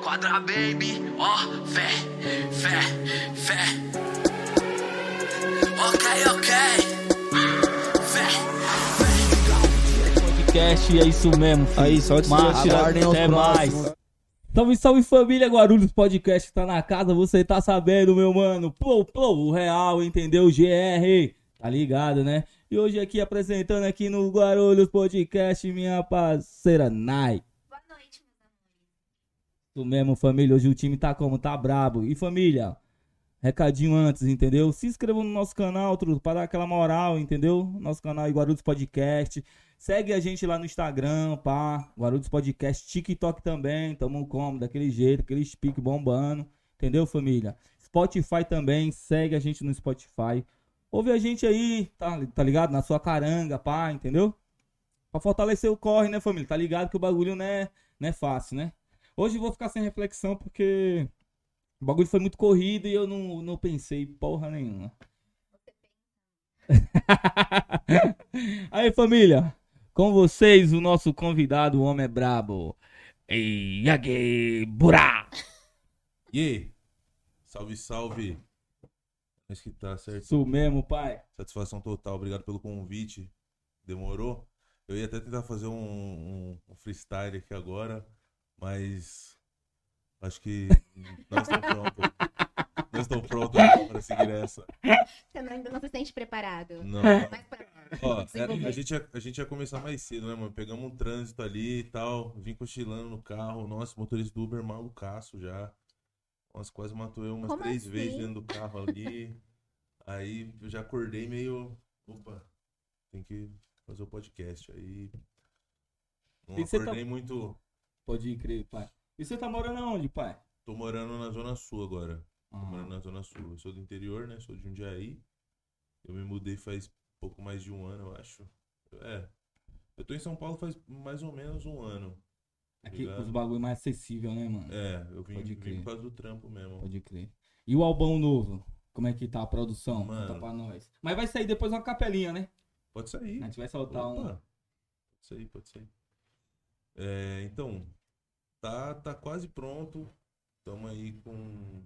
Quadra baby, ó, fé, fé, fé. Ok, ok. Fé, podcast, é isso mesmo. filho. Aí, só aguardem os até próximos. mais. Salve, salve família Guarulhos Podcast tá na casa, você tá sabendo, meu mano. Plou, plou, o real, entendeu? GR, tá ligado, né? E hoje aqui apresentando aqui no Guarulhos Podcast, minha parceira Nai. Isso mesmo, família. Hoje o time tá como? Tá brabo. E família, recadinho antes, entendeu? Se inscreva no nosso canal, truto, para dar aquela moral, entendeu? Nosso canal é Guarulhos Podcast. Segue a gente lá no Instagram, pá. Guarulhos Podcast, TikTok também. Tamo como? Daquele jeito, aquele speak bombando. Entendeu, família? Spotify também. Segue a gente no Spotify. Ouve a gente aí, tá, tá ligado? Na sua caranga, pá, entendeu? Pra fortalecer o corre, né, família? Tá ligado que o bagulho não é, não é fácil, né? Hoje eu vou ficar sem reflexão porque o bagulho foi muito corrido e eu não, não pensei porra nenhuma. Aí, família, com vocês o nosso convidado, o homem é brabo. Yagi Burá. E aí? Salve, salve. Mas que tá certo. Isso mesmo, pai. Satisfação total. Obrigado pelo convite. Demorou? Eu ia até tentar fazer um, um- um freestyle aqui agora, mas acho que nós estamos prontos. Nós estamos prontos para seguir essa. Você não- ainda não se sente preparado. Não. Mas pra... Ó, desenvolver. a, gente ia, a gente ia começar mais cedo, né, mano? Pegamos um trânsito ali e tal, vim cochilando no carro. Nossa, motorista do Uber malucaço já. Nossa, quase matou eu umas Como três assim? vezes dentro do carro ali. Aí eu já acordei meio. Opa, tem que fazer o podcast. Aí. Não E tá- acordei muito. Pode crer, pai. E você tá morando aonde, pai? Tô morando na Zona Sul agora. Tô Ah, morando na Zona Sul. Eu sou do interior, né? Sou de Jundiaí. Eu me mudei faz pouco mais de um ano, eu acho. É. Eu tô em São Paulo faz mais ou menos um ano. aqui Obrigado. os bagulho mais acessível, né, mano? É, eu vim, Pode vim crer. por causa do trampo mesmo. Pode crer. E o albão novo? Como é que tá a produção? Mano. Conta pra nós. Mas vai sair depois uma capelinha, né? Pode sair. A gente vai soltar um. Opa. Pode sair, pode sair. É, então, tá, tá quase pronto. Tamo aí com.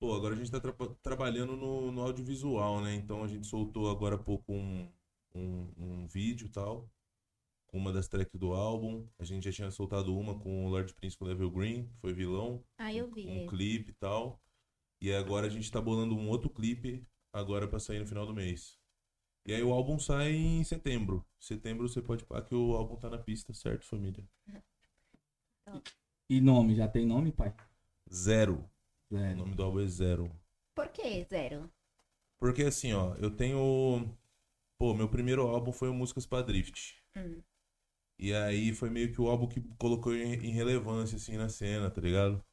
Pô, agora a gente tá tra- trabalhando no, no audiovisual, né? Então a gente soltou agora há pouco um, um, um vídeo e tal. Com uma das tracks do álbum. A gente já tinha soltado uma com o Lord Prince com o Level Green, que foi vilão Ah, eu vi. um clipe e tal. E agora a gente tá bolando um outro clipe agora pra sair no final do mês. E aí o álbum sai em setembro. Setembro você pode parar que o álbum tá na pista, certo, família? E nome? Já tem nome, pai? Zero. O Zero. nome do álbum é Zero. Por que zero? Porque assim, ó, eu tenho. Pô, meu primeiro álbum foi o Músicas pra Drift. Hum. E aí foi meio que o álbum que colocou em, em relevância, assim, na cena, tá ligado?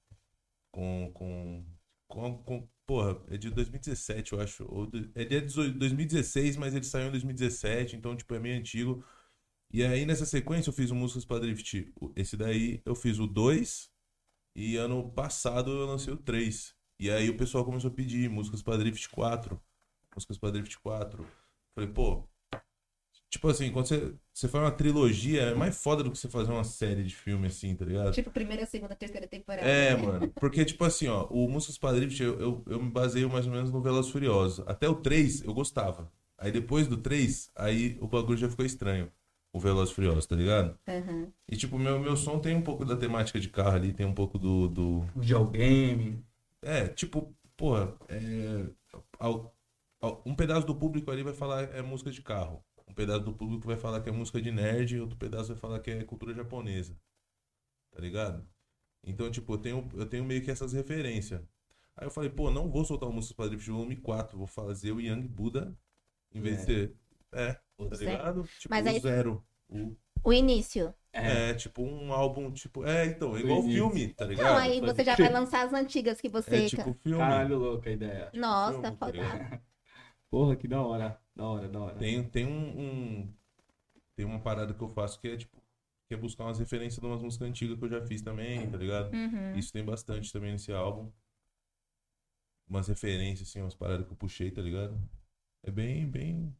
Com. com, com, com porra, é de 2017, eu acho. Ou é de 18 2016, mas ele saiu em 2017, então, tipo, é meio antigo. E aí, nessa sequência, eu fiz o Músicas pra Drift. Esse daí, eu fiz o 2. E ano passado eu lancei o 3. E aí o pessoal começou a pedir Músicas pra Drift 4. Músicas pra Drift 4. Falei, pô. Tipo assim, quando você, você faz uma trilogia, é mais foda do que você fazer uma série de filme assim, tá ligado? Tipo, primeira, segunda, terceira temporada. É, né? mano. Porque, tipo assim, ó, o Músicas pra Drift eu, eu, eu me baseio mais ou menos no Velozes e Furiosos. Até o 3 eu gostava. Aí depois do 3, aí o bagulho já ficou estranho. O Velozes e Furiosos, tá ligado? Aham. E, tipo, meu, meu som tem um pouco da temática de carro ali, tem um pouco do, do, Videogame. é, tipo, porra, é, ao- ao- um pedaço do público ali vai falar é música de carro. Um pedaço do público vai falar que é música de nerd, outro pedaço vai falar que é cultura japonesa. Tá ligado? Então, tipo, eu tenho, eu tenho meio que essas referências. Aí eu falei, pô, não vou soltar o Música para Drift volume 4, vou fazer o Young Buddha em vez de ter. É, tá ligado? Tipo, Mas o aí- zero. O, O início. é. tipo um álbum, tipo. É, então, é igual filme, tá ligado? Não, aí você já vai lançar as antigas que você. É tipo filme. Caralho, louca a ideia. Nossa, filme, tá? Porra, que da hora. Da hora, da hora. Tem, tem um, um- Tem uma parada que eu faço que é tipo. Que é buscar umas referências de umas músicas antigas que eu já fiz também, tá ligado? Uhum. Isso tem bastante também nesse álbum. Umas referências, assim, umas paradas que eu puxei, tá ligado? É bem, bem.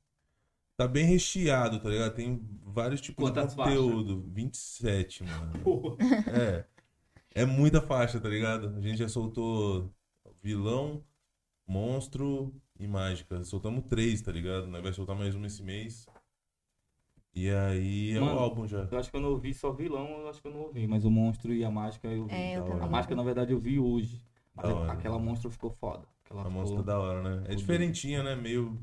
Tá bem recheado, tá ligado? Tem vários tipos Quantas de conteúdo. 27, mano. É. É muita faixa, tá ligado? A gente já soltou vilão, monstro e mágica. Soltamos três, tá ligado? Nós vai soltar mais uma esse mês. E aí é Mano, o álbum já. Eu acho que eu não ouvi só vilão, eu acho que eu não ouvi. Mas o monstro e a mágica eu vi. É, eu. A mágica, na verdade, eu vi hoje. Mas Da hora. aquela monstro ficou foda. Aquela A ficou- música da hora, né? É diferentinha, né? Meio.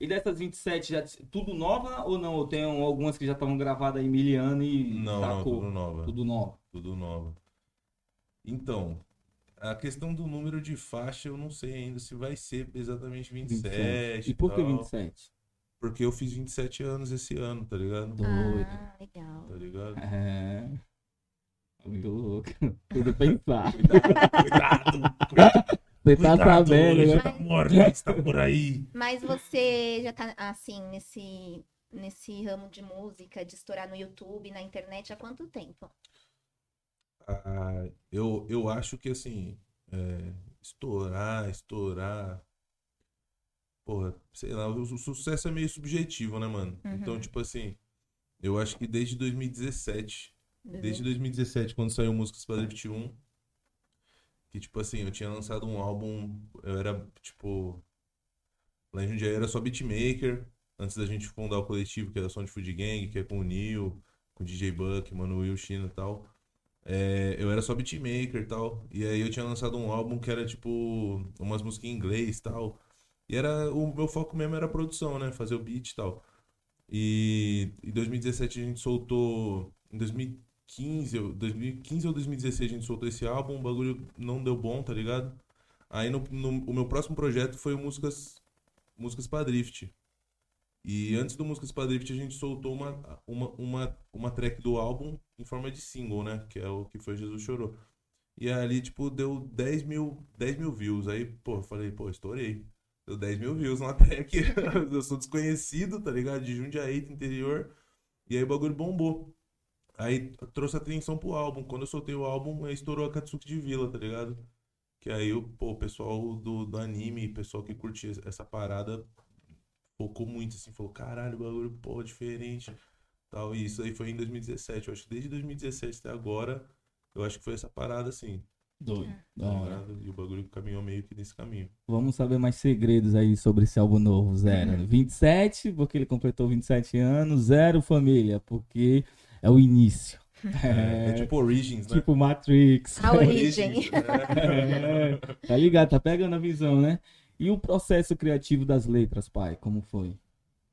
E dessas 27, já, tudo nova ou não? Ou tem algumas que já estavam gravadas aí mil anos e Não, não, sacou? tudo nova. Tudo novo. Tudo nova. Então, a questão do número de faixa, eu não sei ainda se vai ser exatamente 27. E por que tal, 27? Porque eu fiz 27 anos esse ano, tá ligado? Doido. Ah, legal. Tá ligado? É. Muito louco. Tudo pensar. Cuidado! Você tá sabendo, né? tá morte, tá por aí. Mas você já tá, assim, nesse, nesse ramo de música, de estourar no YouTube, na internet, há quanto tempo? Ah, eu, eu acho que assim, é, estourar, estourar. Porra, sei lá, o, o sucesso é meio subjetivo, né, mano? Uhum. Então, tipo assim, eu acho que desde 2017, Uhum. desde 2017, quando saiu Músicas para Drift 1, que tipo assim, eu tinha lançado um álbum, eu era tipo. Lá em Jundiaí era só beatmaker, antes da gente fundar o coletivo, que era Sound Food Gang, que é com o Neil, com o DJ Buck, mano, Will China e tal. É, eu era só beatmaker e tal. E aí eu tinha lançado um álbum que era tipo umas músicas em inglês e tal. E era o meu foco mesmo era produção, né? Fazer o beat e tal. E em 2017 a gente soltou. Em 2015, ou- 2015 ou 2016 a gente soltou esse álbum, o bagulho não deu bom, tá ligado? Aí no, no- o meu próximo projeto foi Músicas, Músicas pra Drift. E antes do Músicas pra Drift a gente soltou uma, uma, uma, uma track do álbum em forma de single, né? Que é o que foi Jesus Chorou. E ali, tipo, deu 10 mil, 10 mil views. Aí, pô, eu falei, pô, estourei. Deu 10 mil views na track. eu sou desconhecido, tá ligado? De Jundiaí, do interior. E aí o bagulho bombou. Aí trouxe atenção pro álbum. Quando eu soltei o álbum, estourou a Katsuki de Vila, tá ligado? Que aí pô, o pessoal do, do anime, pessoal que curtia essa parada, focou muito, assim, falou, caralho, o bagulho, pô, diferente. Tal. E isso aí foi em 2017. Eu acho que desde 2017 até agora, eu acho que foi essa parada, assim. Doido. Da hora. ligado? E o bagulho caminhou meio que nesse caminho. Vamos saber mais segredos aí sobre esse álbum novo, Zero. 27, porque ele completou 27 anos. Zero, família, porque é o início. É, é tipo Origins, né? Tipo Matrix. A origem. Origins, né? É, tá ligado? Tá pegando a visão, né? E o processo criativo das letras, pai? Como foi?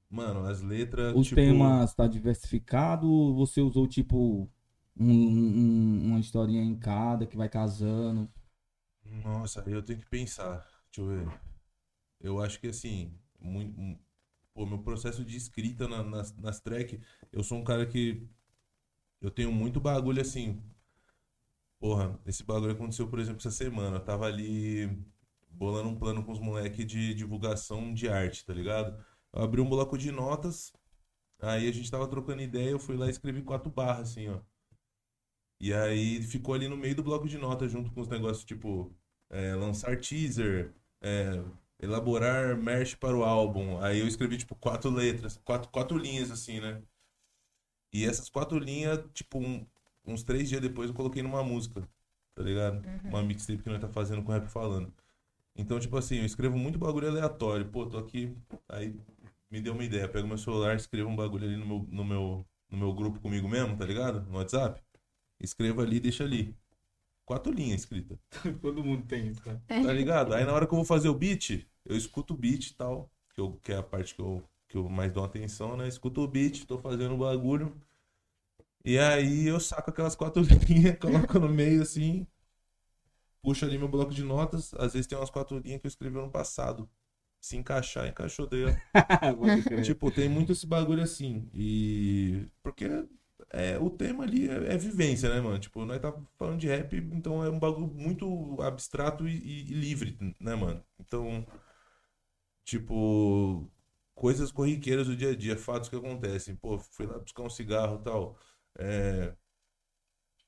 Mano, as letras. Os tipo, temas tá diversificado? ou Você usou tipo um- um- uma historinha em cada que vai casando? Nossa, eu tenho que pensar. Deixa eu ver. Eu acho que assim, muito, um- pô, meu processo de escrita na- nas, nas tracks, eu sou um cara que eu tenho muito bagulho assim. Porra, esse bagulho aconteceu, por exemplo, essa semana. Eu tava ali bolando um plano com os moleques de divulgação de arte, tá ligado? Eu abri um bloco de notas, aí a gente tava trocando ideia, eu fui lá e escrevi quatro barras, assim, ó. E aí ficou ali no meio do bloco de notas, junto com os negócios tipo é, lançar teaser, é, elaborar merch para o álbum. Aí eu escrevi tipo quatro letras, quatro, quatro linhas assim, né? E essas quatro linhas, tipo, um- uns três dias depois eu coloquei numa música, tá ligado? Uma mixtape que nós tá fazendo com o Rap Falando. Então, tipo assim, eu escrevo muito bagulho aleatório. Pô, tô aqui, aí me deu uma ideia. Pego meu celular, escrevo um bagulho ali no meu, no meu, no meu grupo comigo mesmo, tá ligado? No WhatsApp. Escrevo ali e deixa ali. Quatro linhas escritas. Todo mundo tem isso, né? Tá ligado? Aí na hora que eu vou fazer o beat, eu escuto o beat e tal, que, eu, que é a parte que eu, que eu mais dou atenção, né? Escuto o beat, tô fazendo o bagulho. E aí eu saco aquelas quatro linhas, coloco no meio assim, puxo ali meu bloco de notas. Às vezes tem umas quatro linhas que eu escrevi ano passado. Se encaixar, encaixou crer. Tipo, tem muito esse bagulho assim. E. Porque é, o tema ali é, é vivência, né, mano? Tipo, nós tá falando de rap, então é um bagulho muito abstrato e, e- e livre, né, mano? Então, tipo, coisas corriqueiras do dia a dia, fatos que acontecem. Pô, fui lá buscar um cigarro e tal. É,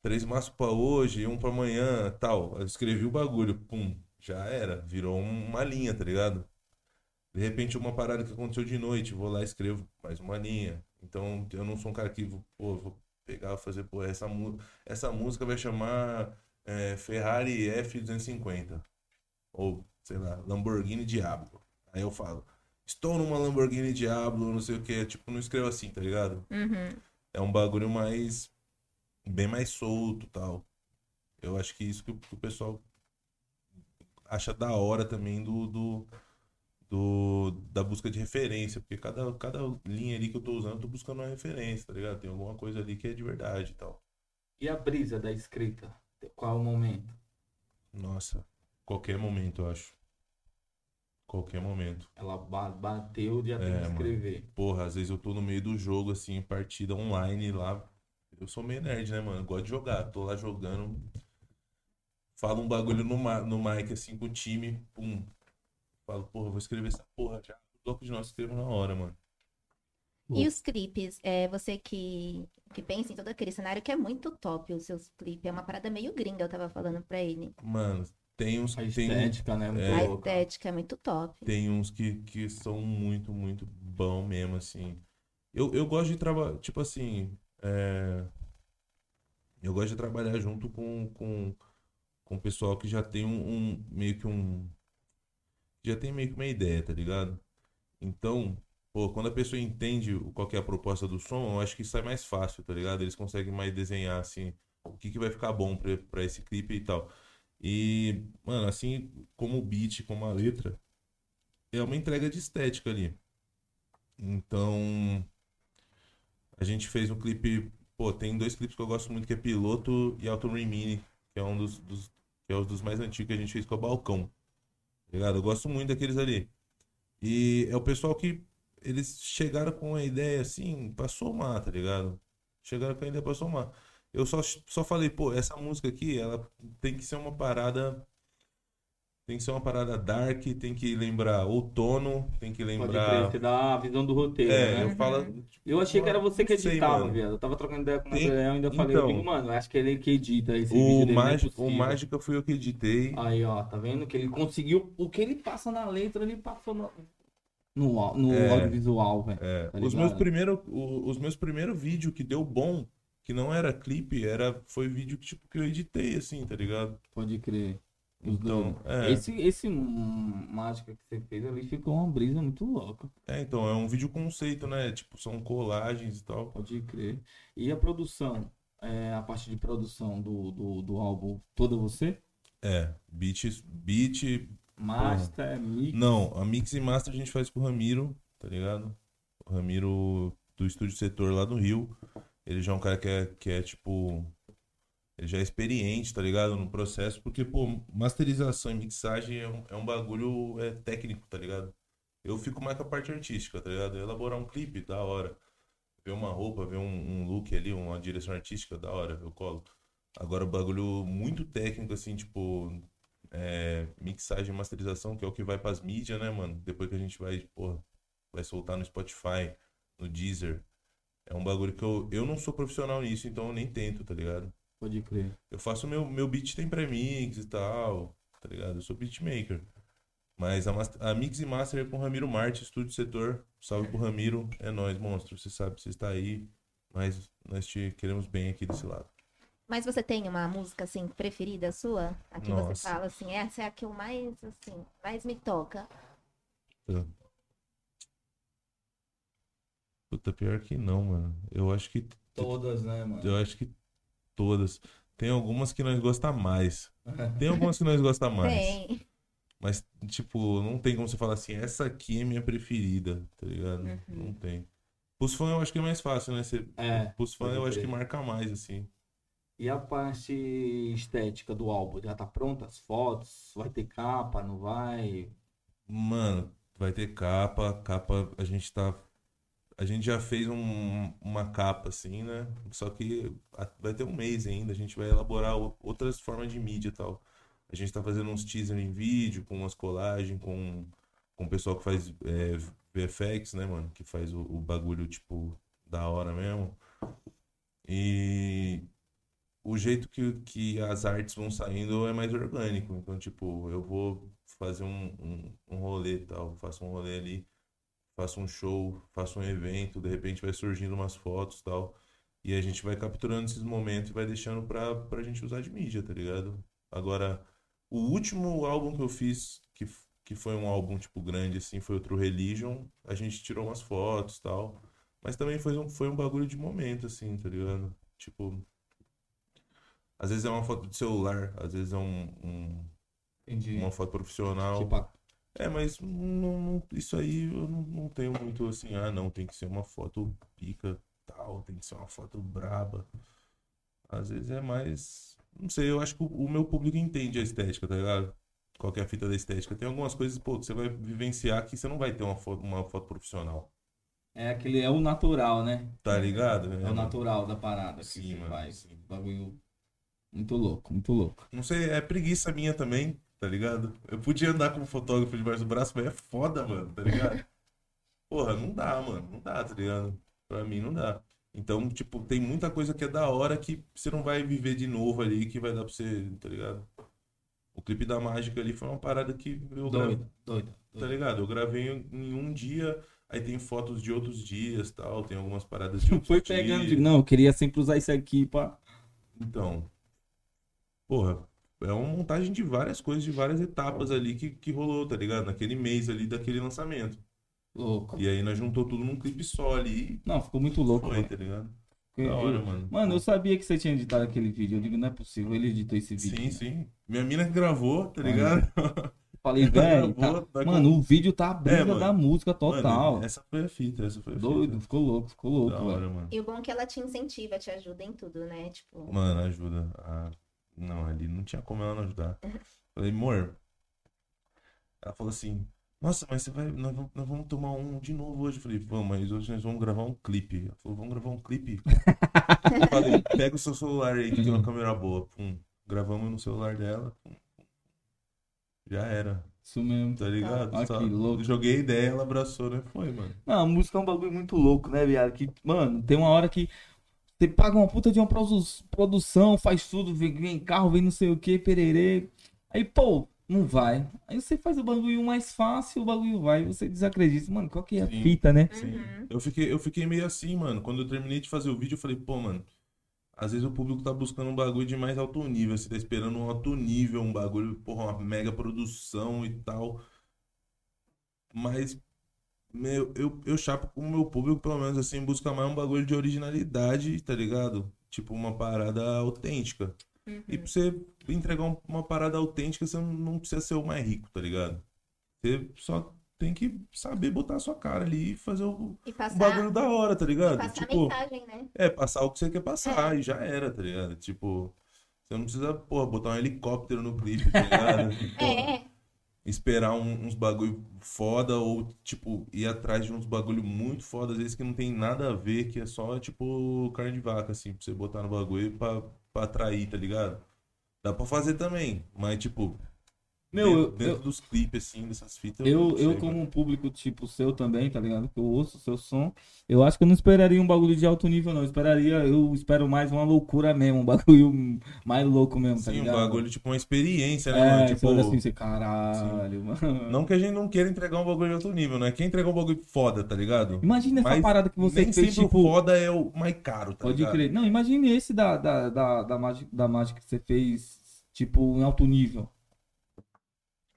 três maços pra hoje, um pra amanhã, tal. Eu escrevi o bagulho, pum, já era. Virou uma linha, tá ligado? De repente, uma parada que aconteceu de noite, vou lá e escrevo mais uma linha. Então, eu não sou um cara que, pô, vou pegar e fazer, pô, essa, essa música vai chamar é, Ferrari F250. Ou, sei lá, Lamborghini Diablo. Aí eu falo, estou numa Lamborghini Diablo, não sei o que. Tipo, não escrevo assim, tá ligado? Uhum. É um bagulho mais. Bem mais solto tal. Eu acho que isso que o, que o pessoal acha da hora também do, do, do- da busca de referência. Porque cada, cada linha ali que eu tô usando, eu tô buscando uma referência, tá ligado? Tem alguma coisa ali que é de verdade e tal. E a brisa da escrita? Qual o momento? Nossa, qualquer momento, eu acho. Qualquer momento. Ela ba- bateu de até escrever. Porra, às vezes eu tô no meio do jogo, assim, partida online lá. Eu sou meio nerd, né, mano? Eu gosto de jogar. Tô lá jogando. Falo um bagulho no, no mic, assim, com o time. Pum. Falo, porra, vou escrever essa porra já. Bloco de nós escrevo na hora, mano. E os clipes? É, você que, que pensa em todo aquele cenário que é muito top os seus clipes. É uma parada meio gringa, eu tava falando pra ele. Mano, tem uns A que tem, estética, né? Muito É. A estética é muito top. tem uns que, que são muito, muito bom mesmo, assim. Eu, eu gosto de trabalhar, tipo assim, é, eu gosto de trabalhar junto com, com, com o pessoal que já tem um, um- meio que um, já tem meio que uma ideia, tá ligado? Então, pô, quando a pessoa entende qual é a proposta do som, eu acho que sai mais fácil, tá ligado? Eles conseguem mais desenhar, assim, o que que vai ficar bom pra esse clipe e tal. E, mano, assim como o beat, como a letra, é uma entrega de estética ali. Então, a gente fez um clipe, pô, tem dois clipes que eu gosto muito, que é Piloto e Auto Remini, que é um dos, dos- que é um dos mais antigos que a gente fez com o Balcão. Tá ligado? Eu gosto muito daqueles ali. E é o pessoal que eles chegaram com a ideia assim, pra somar, tá ligado? Chegaram com a ideia pra somar. Eu só, só falei, pô, essa música aqui, ela tem que ser uma parada. Tem que ser uma parada dark, tem que lembrar outono, tem que Pode lembrar. crer, você dá a visão do roteiro, É, né? eu falo. Eu achei que era você que editava, viado. Eu tava trocando ideia com o Tem- Gabriel e ainda falei, então. eu digo, mano, acho que ele que edita esse O, vídeo dele, não é o. Mágica fui eu que editei. Aí, ó, tá vendo? Que ele conseguiu. O que ele passa na letra, ele passou no, no, É. audiovisual, velho. É, Tá os meus primeiros os meus primeiros vídeos que deu bom, que não era clipe, era foi vídeo que tipo que eu editei assim, tá ligado? Pode crer. Então, dois. é. Esse, esse mágica que você fez ali ficou uma brisa muito louca. É, então, é um vídeo conceito, né? Tipo, são colagens e tal. Pode crer. E a produção? É, a parte de produção do, do, do álbum, toda você? É, beat, beat, Master, mix. não, a mix e master a gente faz com o Ramiro, tá ligado? O Ramiro do Estúdio Setor lá do Rio. Ele já é um cara que é, que é tipo. Já é experiente, tá ligado? No processo, porque, pô, masterização e mixagem é um, é um bagulho é, técnico, tá ligado? Eu fico mais com a parte artística, tá ligado? Elaborar um clipe, da hora. Ver uma roupa, ver um, um look ali, uma direção artística, da hora, eu colo. Agora, o bagulho muito técnico, assim, tipo, é, mixagem e masterização, que é o que vai pras mídias, né, mano? Depois que a gente vai, porra, vai soltar no Spotify, no Deezer. É um bagulho que eu, eu não sou profissional nisso, então eu nem tento, tá ligado? Pode crer. Eu faço meu, meu beat tem premix e tal, tá ligado? Eu sou beatmaker. Mas a, mas- a mix e master é com o Ramiro Marte, estúdio setor. Salve pro Ramiro, é nóis, monstro. Você sabe, você está aí, mas nós te queremos bem aqui desse lado. Mas você tem uma música, assim, preferida sua? A que você Nossa. fala, assim, essa é a que eu mais, assim, mais me toca. Puta, pior que não, mano. Eu acho que Todas, né, mano? eu acho que todas. Tem algumas que nós gosta mais. Tem algumas que nós gosta mais. Tem. Mas, tipo, não tem como você falar assim, essa aqui é minha preferida, tá ligado? Uhum. Não tem. Pros fãs eu acho que é mais fácil, né? Você, É, pros fãs eu acho que marca mais, assim. E a parte estética do álbum? Já tá pronta? As fotos? Vai ter capa? Não vai? Mano, vai ter capa, capa, a gente tá. A gente já fez um- uma capa, assim, né? Só que vai ter um mês ainda, a gente vai elaborar outras formas de mídia e tal. A gente tá fazendo uns teaser em vídeo, com umas colagens, com, com o pessoal que faz é, VFX, né, mano? Que faz o, o bagulho, tipo, da hora mesmo. E o jeito que, que as artes vão saindo é mais orgânico. Então, tipo, eu vou fazer um, um, um rolê tal, faço um rolê ali, faço um show, faço um evento, de repente vai surgindo umas fotos e tal. E a gente vai capturando esses momentos e vai deixando pra, pra gente usar de mídia, tá ligado? Agora, o último álbum que eu fiz, que, que foi um álbum, tipo, grande, assim, foi o True Religion. A gente tirou umas fotos e tal. Mas também foi um, foi um bagulho de momento, assim, tá ligado? Tipo. Às vezes é uma foto de celular, às vezes é um, um- Entendi. uma foto profissional. Tipo, a- É, mas não, não- isso aí eu não, não tenho muito assim, ah, não, tem que ser uma foto pica, tal, tem que ser uma foto braba. Às vezes é mais. Não sei, eu acho que o, o meu público entende a estética, tá ligado? Qual que é a fita da estética. Tem algumas coisas, pô, que você vai vivenciar que você não vai ter uma foto, uma foto profissional, é aquele, é o natural, né? tá ligado? É o natural da parada que Sim, você mano, faz. sim. Bagulho muito louco, muito louco. Não sei, é preguiça minha também, tá ligado? Eu podia andar como fotógrafo debaixo do braço, mas é foda, mano, tá ligado? Porra, não dá, mano, não dá, tá ligado? Pra mim não dá. Então, tipo, tem muita coisa que é da hora que você não vai viver de novo ali, que vai dar pra você, tá ligado? O clipe da mágica ali foi uma parada que eu gravei, Doido, doido. tá ligado? Eu gravei em um dia, aí tem fotos de outros dias tal, tem algumas paradas de outros Foi pegando, dias. não, eu queria sempre usar isso aqui pra. Então, porra, é uma montagem de várias coisas, de várias etapas ali que, que rolou, tá ligado? Naquele mês ali daquele lançamento. Louco. E aí nós juntou tudo num clipe só ali Não, ficou muito louco. foi, mano. tá ligado? Eu- Da hora, mano. Mano, eu sabia que você tinha editado aquele vídeo. Eu digo, não é possível, ele editou esse vídeo. Sim, né? sim. Minha mina que gravou, tá Mano, ligado? Eu Falei, velho, tá- Gravou, tá com- mano, o vídeo tá a brisa É, mano. da música total. Mano, essa foi a fita, essa foi a Doido, fita. ficou louco, ficou louco, Da hora, mano. E o bom é que ela te incentiva, te ajuda em tudo, né? Tipo, Mano, ajuda. a- Não, ali não tinha como ela não ajudar. Falei, amor. Ela falou assim: Nossa, mas você vai. Nós vamos, nós vamos tomar um de novo hoje. Eu falei, vamos, mas hoje nós vamos gravar um clipe. Ela falou, vamos gravar um clipe. Eu falei, pega o seu celular aí que tem uma câmera boa. Pum. Gravamos no celular dela. Pum. Já era, Isso mesmo. tá ligado? Ah, Só que louco. Joguei a ideia, ela abraçou, né? Foi, mano. Não, a música é um bagulho muito louco, né, viado? Que, mano, tem uma hora que você paga uma puta de uma produ- produção, faz tudo, vem, vem carro, vem não sei o que, pererê. Aí, pô, não vai. Aí você faz o bagulho mais fácil, o bagulho vai. Você desacredita. Mano, qual que é a Sim. fita, né? Sim. Uhum. Eu fiquei, eu fiquei meio assim, mano. Quando eu terminei de fazer o vídeo, eu falei, pô, mano. Às vezes o público tá buscando um bagulho de mais alto nível. Você tá esperando um alto nível, um bagulho, porra, uma mega produção e tal. Mas, meu, eu, eu chapo com o meu público, pelo menos assim, busca mais um bagulho de originalidade, tá ligado? Tipo, uma parada autêntica. Uhum. E pra você entregar um- uma parada autêntica, você não- precisa ser o mais rico, tá ligado? Você só tem que saber botar a sua cara ali e fazer o, E um passar, bagulho da hora, tá e ligado? passar a Tipo, mensagem, né? é, passar o que você quer passar e já era, tá ligado? Tipo, você não precisa, porra, botar um helicóptero no clipe, tá ligado? Porra, É, esperar um- uns bagulho foda ou, tipo, ir atrás de uns bagulho muito foda, às vezes que não tem nada a ver, que é só, tipo, carne de vaca, assim, pra você botar no bagulho pra, pra atrair, tá ligado? Dá pra fazer também, mas, tipo, Meu, dentro, eu- dentro eu- dos clipes, assim, dessas fitas, Eu, eu como um público tipo seu também, tá ligado? Que eu ouço o seu som, eu acho que eu não esperaria um bagulho de alto nível, não. Eu esperaria, eu espero mais uma loucura mesmo, um bagulho mais louco mesmo, tá Sim, um ligado? bagulho, tipo, uma experiência, né, É, mano? Tipo, assim, você, caralho, mano. Não que a gente não queira entregar um bagulho de alto nível, né? Quer entregar um bagulho foda, tá ligado? Imagina essa parada que você Nem fez, sempre tipo... o foda é o mais caro, tá Pode ligado? crer. Não, imagine esse da, da, da, da, mágica, da mágica que você fez, tipo, em alto nível.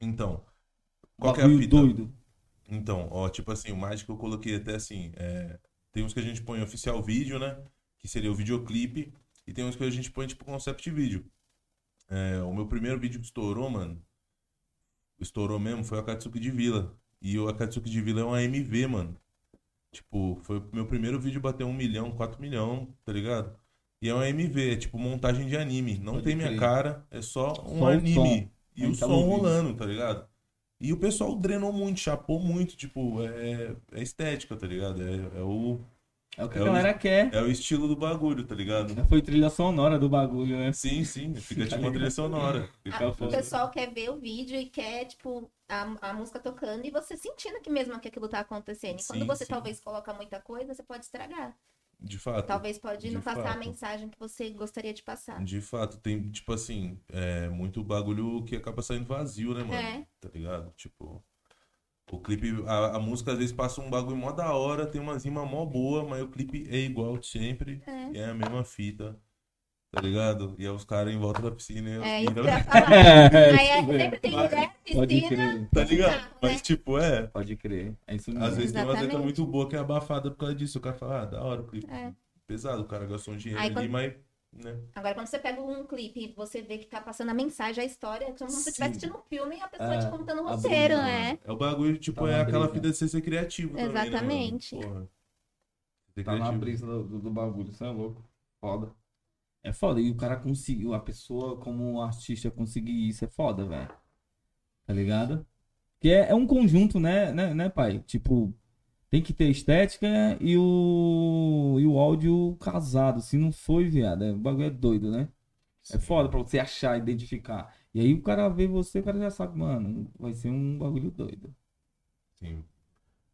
Então, qual que é a fita? doido. Então, ó, tipo assim, o mágico eu coloquei até assim, é, tem uns que a gente põe oficial vídeo, né? Que seria o videoclipe, e tem uns que a gente põe tipo concept vídeo. É, o meu primeiro vídeo que estourou, mano, estourou mesmo, foi o Akatsuki de Vila. E o Akatsuki de Vila é uma MV, mano. Tipo, foi o meu primeiro vídeo bater um milhão, quatro milhão, tá ligado? E é uma MV, é tipo montagem de anime. Não Pode tem minha crer. cara, é só um Só anime. E o tá som ouvindo. rolando, tá ligado? E o pessoal drenou muito, chapou muito, tipo, é, é estética, tá ligado? É, é, o, É o que É a o- galera quer. é o estilo do bagulho, tá ligado? Já foi trilha sonora do bagulho, né? Sim, sim, fica Tá tipo uma trilha sonora. Fica Ah, o pessoal quer ver o vídeo e quer, tipo, a, a música tocando e você sentindo que mesmo que aquilo tá acontecendo. E quando Sim, você sim. talvez coloca muita coisa, você pode estragar. De fato. Talvez pode de não passar a fato. mensagem que você gostaria de passar. De fato, tem, tipo assim, é muito bagulho que acaba saindo vazio, né, mano? É. Tá ligado? Tipo. O clipe, a, a música às vezes passa um bagulho mó da hora, tem uma rima mó boa, mas o clipe é igual sempre. É. É a mesma fita. Tá ligado? E é os caras em volta da piscina. e- É isso que eu ia falar. É, Aí é, mesmo. sempre tem mulher, Pode piscina. crer, Tá ligado? Carro, Mas né? tipo, é. pode crer. É isso mesmo. Às vezes tem uma letra Exatamente. muito boa que é abafada por causa disso. O cara fala, ah, da hora o clipe. É. Pesado, o cara gastou um dinheiro Aí ali, quando- mas. Né? Agora, quando você pega um clipe e você vê que tá passando a mensagem, a história, é como se você estivesse assistindo um filme e a pessoa É, te contando o a roteiro, brisa, né? É o bagulho, tipo, Tá é aquela fita de você ser criativo também, né? Exatamente. Porra. Ser Tá na brisa do, do, do bagulho, isso é louco. Foda. É foda. E o cara conseguiu, a pessoa como artista conseguir isso é foda, velho. Tá ligado? Que é, é um conjunto, né, né, né, pai? Tipo, tem que ter estética e o, e o áudio casado. Se não foi, viado, é, o bagulho é doido, né? É foda pra você achar, identificar. E aí o cara vê você, o cara já sabe, mano, vai ser um bagulho doido. Sim.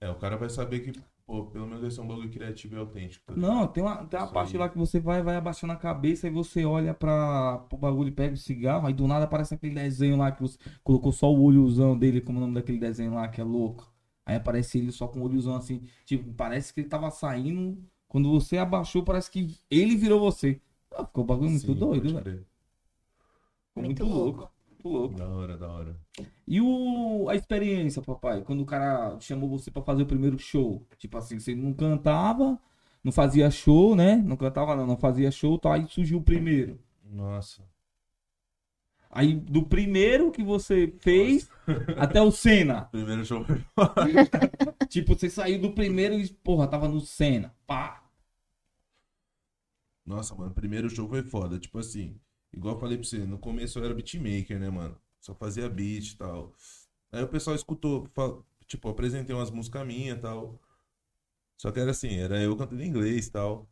É, o cara vai saber que, pô, pelo menos vai ser um bagulho criativo e autêntico. tá Não, tem uma, tem uma Isso parte aí. lá que você vai, vai abaixando a cabeça e você olha para pro bagulho e pega o cigarro, aí do nada aparece aquele desenho lá que você colocou só o olhozão dele, como é o nome daquele desenho lá que é louco. Aí aparece ele só com o olhozão assim, tipo, parece que ele tava saindo, quando você abaixou, parece que ele virou você. Ah, ficou um bagulho muito Sim, doido, pode velho. Ficou Muito muito louco. louco. Muito louco. Da hora, da hora. E o, a experiência, papai, quando o cara chamou você pra fazer o primeiro show? Tipo assim, você não cantava, não fazia show, né? Não cantava não, não fazia show, tá? Aí surgiu o primeiro. Nossa. Aí do primeiro que você fez até o Senna. Primeiro show. Tipo, você saiu do primeiro e, porra, tava no Senna. Pá. Nossa, mano, primeiro show foi foda. Tipo assim, igual eu falei pra você, no começo eu era beatmaker, né, mano? Só fazia beat e tal. Aí o pessoal escutou, fal- tipo, apresentei umas músicas minhas e tal. Só que era assim, era eu cantando em inglês e tal.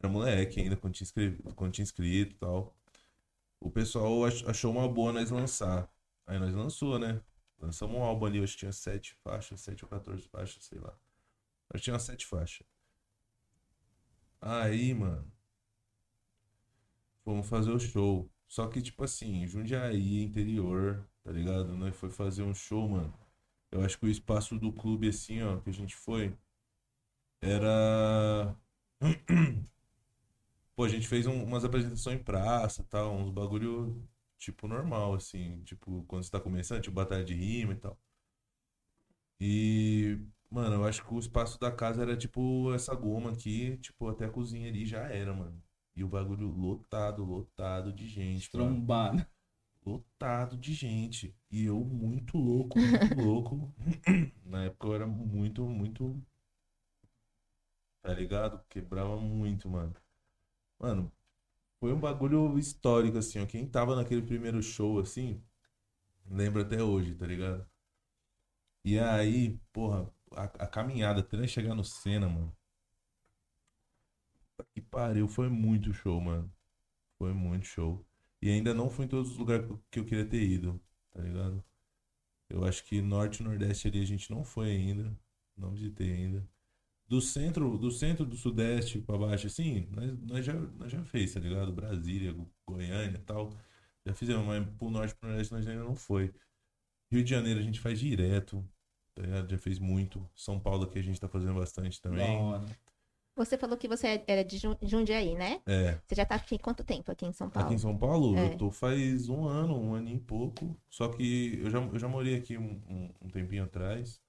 Era moleque ainda, quando tinha, escrevi- quando tinha escrito e tal. O pessoal ach- achou uma boa nós lançar. Aí nós lançou, né? Lançamos um álbum ali, acho que tinha sete faixas, sete ou 14 faixas, sei lá. Acho que tinha sete faixas. Aí, mano. Fomos fazer o show. Só que, tipo assim, Jundiaí, interior, tá ligado? Nós foi fazer um show, mano. Eu acho que o espaço do clube, assim, ó, que a gente foi, era. Pô, a gente fez um- umas apresentações em praça, tal, uns bagulho, tipo, normal, assim. Tipo, quando você tá começando, tipo, batalha de rima e tal. E, mano, eu acho que o espaço da casa era, tipo, essa goma aqui, tipo, até a cozinha ali já era, mano. E o bagulho lotado, lotado de gente. Trombado. Lotado de gente. E eu muito louco, muito louco. Na época eu era muito, muito. Tá ligado? Quebrava muito, mano. Mano, foi um bagulho histórico, assim, ó. Quem tava naquele primeiro show, assim, lembra até hoje, tá ligado? E aí, porra, a, a caminhada até chegar no Senna, mano. Que pariu, foi muito show, mano. Foi muito show. E ainda não fui em todos os lugares que eu- que eu queria ter ido, tá ligado? Eu acho que norte e nordeste ali a gente não foi ainda. Não visitei ainda. Do centro, do centro do sudeste pra baixo, assim, nós, nós já, nós já fez, tá ligado? Brasília, Go- Goiânia e tal. Já fizemos, mas pro norte e pro nordeste nós ainda não foi. Rio de Janeiro a gente faz direto, tá ligado? Já fez muito. São Paulo aqui a gente tá fazendo bastante também. hora. Você falou que você era de Jun- Jundiaí, né? É. Você já tá aqui quanto tempo aqui em São Paulo? Aqui em São Paulo, É. eu tô faz um ano, um ano e pouco. Só que eu já, eu já morei aqui um, um, um tempinho atrás.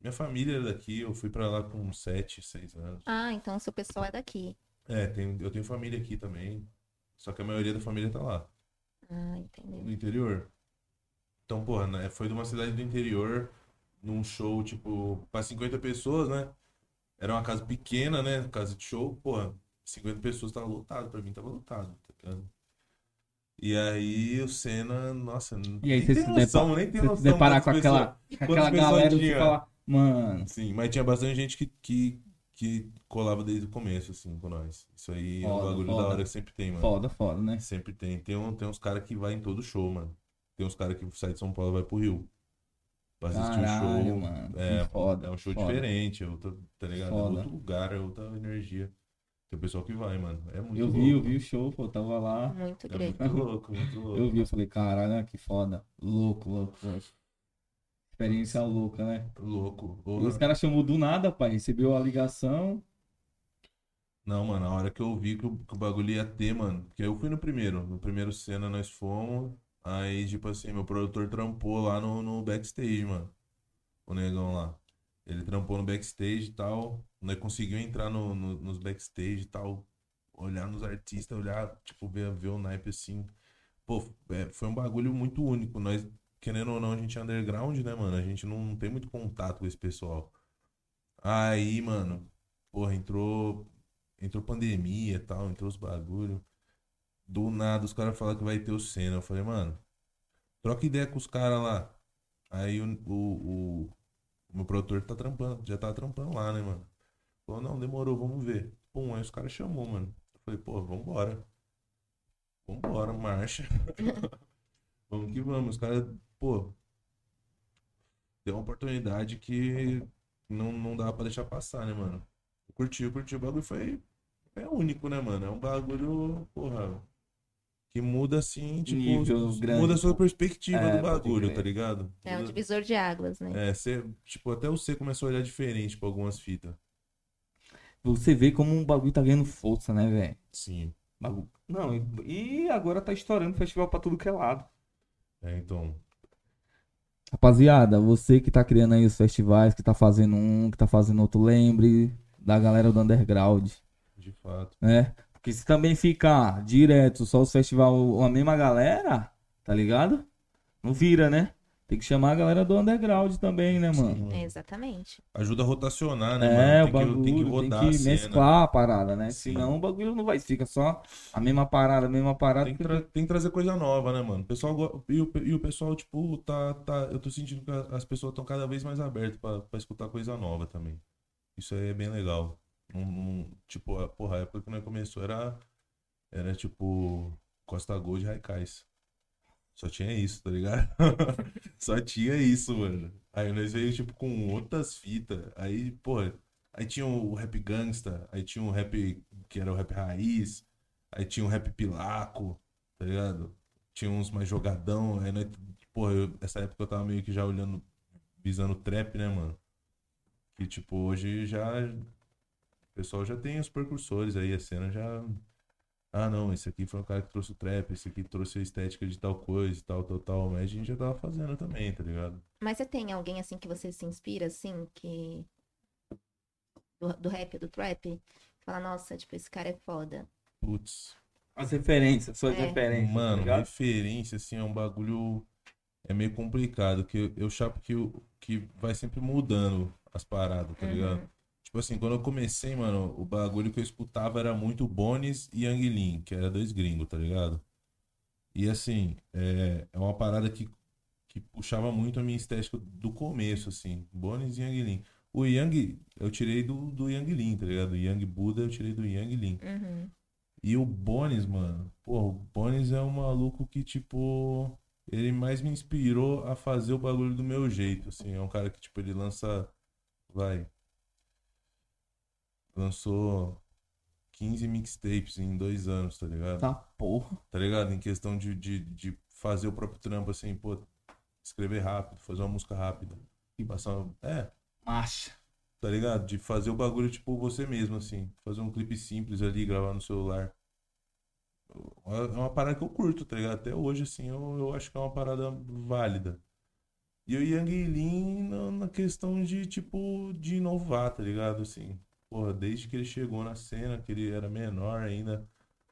Minha família é daqui, eu fui pra lá com uns 7, 6 anos. Ah, então seu pessoal é daqui. É, tem, eu tenho família aqui também. Só que a maioria da família tá lá, Ah, entendeu. no interior. Então, porra, né, foi de uma cidade do interior, num show, tipo, pra 50 pessoas, né? Era uma casa pequena, né? Casa de show, porra, 50 pessoas tava lotado, pra mim tava lotado, tá ligado? E aí o Senna, nossa, E aí nem você tem se noção, depara, nem tem você se noção deparar com aquela, com aquela galera e você tinha. fala, mano, Sim, mas tinha bastante gente que, que, que colava desde o começo, assim, com nós. Isso aí é um Foda, bagulho foda. da hora que sempre tem, mano. foda, foda, né? Sempre tem. Tem, um, tem uns caras que vai em todo show, mano. Tem uns caras que saem de São Paulo e vai pro Rio. Pra assistir Caralho, o show. mano. É, foda. é um show foda. diferente, é outro, tá ligado? Foda. É outro lugar, é outra energia. Tem o pessoal que vai, mano. É muito Eu louco. vi, eu vi o show, pô, tava lá. Muito É grande. muito louco, muito louco. Eu vi, eu falei, caralho, que foda. Louco, louco, louco. Experiência louca, né? Louco. Os caras chamou do nada, pai. Recebeu a ligação. Não, mano, a hora que eu vi que o, que o bagulho ia ter, mano. Porque eu fui no primeiro. No primeiro cena nós fomos. Aí, tipo assim, meu produtor trampou lá no, no backstage, mano. O negão lá. Ele trampou no backstage e tal. Nós conseguiu entrar no, no- nos backstage e tal. Olhar nos artistas, olhar, tipo, ver, ver o naipe assim. Pô, é, foi um bagulho muito único. Nós, querendo ou não, a gente é underground, né, mano? A gente não, não tem muito contato com esse pessoal. Aí, mano, porra, entrou. Entrou pandemia e tal, entrou os bagulho. Do nada, os caras falaram que vai ter o Senna. Eu falei, mano, troca ideia com os caras lá. Aí o, o, o, meu produtor tá trampando, já tá trampando lá, né, mano? Falou, não, demorou, vamos ver. Pum, aí os caras chamou, mano. Eu falei, pô, vambora. Vambora, marcha. vamos que vamos. Os caras, pô, deu uma oportunidade que não, não dá pra deixar passar, né, mano? Eu curti, eu curti. O bagulho foi. É único, né, mano? É um bagulho, porra. Que muda assim, tipo. Nível grande, muda a sua pô. perspectiva É, do bagulho, tá ligado? É um divisor de águas, né? É, você, tipo, até você começou a olhar diferente pra algumas fitas. Você vê como um bagulho tá ganhando força, né, velho? Sim. Bagulho. Não, e e agora tá estourando festival pra tudo que é lado. É, então. Rapaziada, você que tá criando aí os festivais, que tá fazendo um, que tá fazendo outro, lembre da galera do underground, De fato. né? Porque se também ficar direto só os festivais, a mesma galera, tá ligado? Não vira, né? Tem que chamar a galera do underground também, né, mano? Sim. Exatamente. Ajuda a rotacionar, né, É, o mano? Tem que, bagulho tem que tem rodar que a cena. mesclar a parada, né? Sim. Senão o bagulho não vai, fica só a mesma parada, a mesma parada. Tem que, tra- tem que trazer coisa nova, né, mano? O pessoal, e, o, e o pessoal, tipo, tá, tá. Eu tô sentindo que as pessoas estão cada vez mais abertas pra, pra escutar coisa nova também. Isso aí é bem legal. Não, não- tipo, a, porra, a época que nós começou era. Era tipo. Costa Gold e Raikais. Só tinha isso, tá ligado? Só tinha isso, mano. Aí nós veio, tipo, com outras fitas. Aí, porra. Aí tinha o rap gangsta, aí tinha o rap que era o rap raiz, aí tinha o rap pilaco, tá ligado? Tinha uns mais jogadão, aí nós, porra, eu- essa época eu tava meio que já olhando, visando trap, né, mano? Que tipo, hoje já. O pessoal já tem os precursores aí, a cena já. Ah, não, esse aqui foi o cara que trouxe o trap, esse aqui trouxe a estética de tal coisa, tal, tal, tal. Mas a gente já tava fazendo também, tá ligado? Mas você tem alguém assim que você se inspira, assim, que. Do, do rap, do trap? Fala, nossa, tipo, esse cara é foda. Putz. As referências, suas É. referências. Mano, tá referência, assim, é um bagulho. É meio complicado, que eu, eu chapo que, o- que vai sempre mudando as paradas, tá ligado? Tipo assim, quando eu comecei, mano, o bagulho que eu escutava era muito Bones e Yang Lin, que era dois gringos, tá ligado? E assim, é, é uma parada que, que puxava muito a minha estética do começo, assim. Bones e Yang Lin. O Yang, eu tirei do, do Yang Lin, tá ligado? O Yang Buda eu tirei do Yang Lin. Uhum. E o Bones, mano, pô, o Bones é um maluco que, tipo, ele mais me inspirou a fazer o bagulho do meu jeito, assim. É um cara que, tipo, ele lança, vai, lançou 15 mixtapes em dois anos, tá ligado? Tá porra. Tá ligado? Em questão de, de, de fazer o próprio trampo, assim, pô, escrever rápido, fazer uma música rápida. E passar, é, Marcha. tá ligado? De fazer o bagulho, tipo, você mesmo, assim. Fazer um clipe simples ali, gravar no celular. É uma parada que eu curto, tá ligado? Até hoje, assim, eu, eu acho que é uma parada válida. E o Yang Lin na, na questão de, tipo, de inovar, tá ligado? Assim, porra, desde que ele chegou na cena, que ele era menor ainda,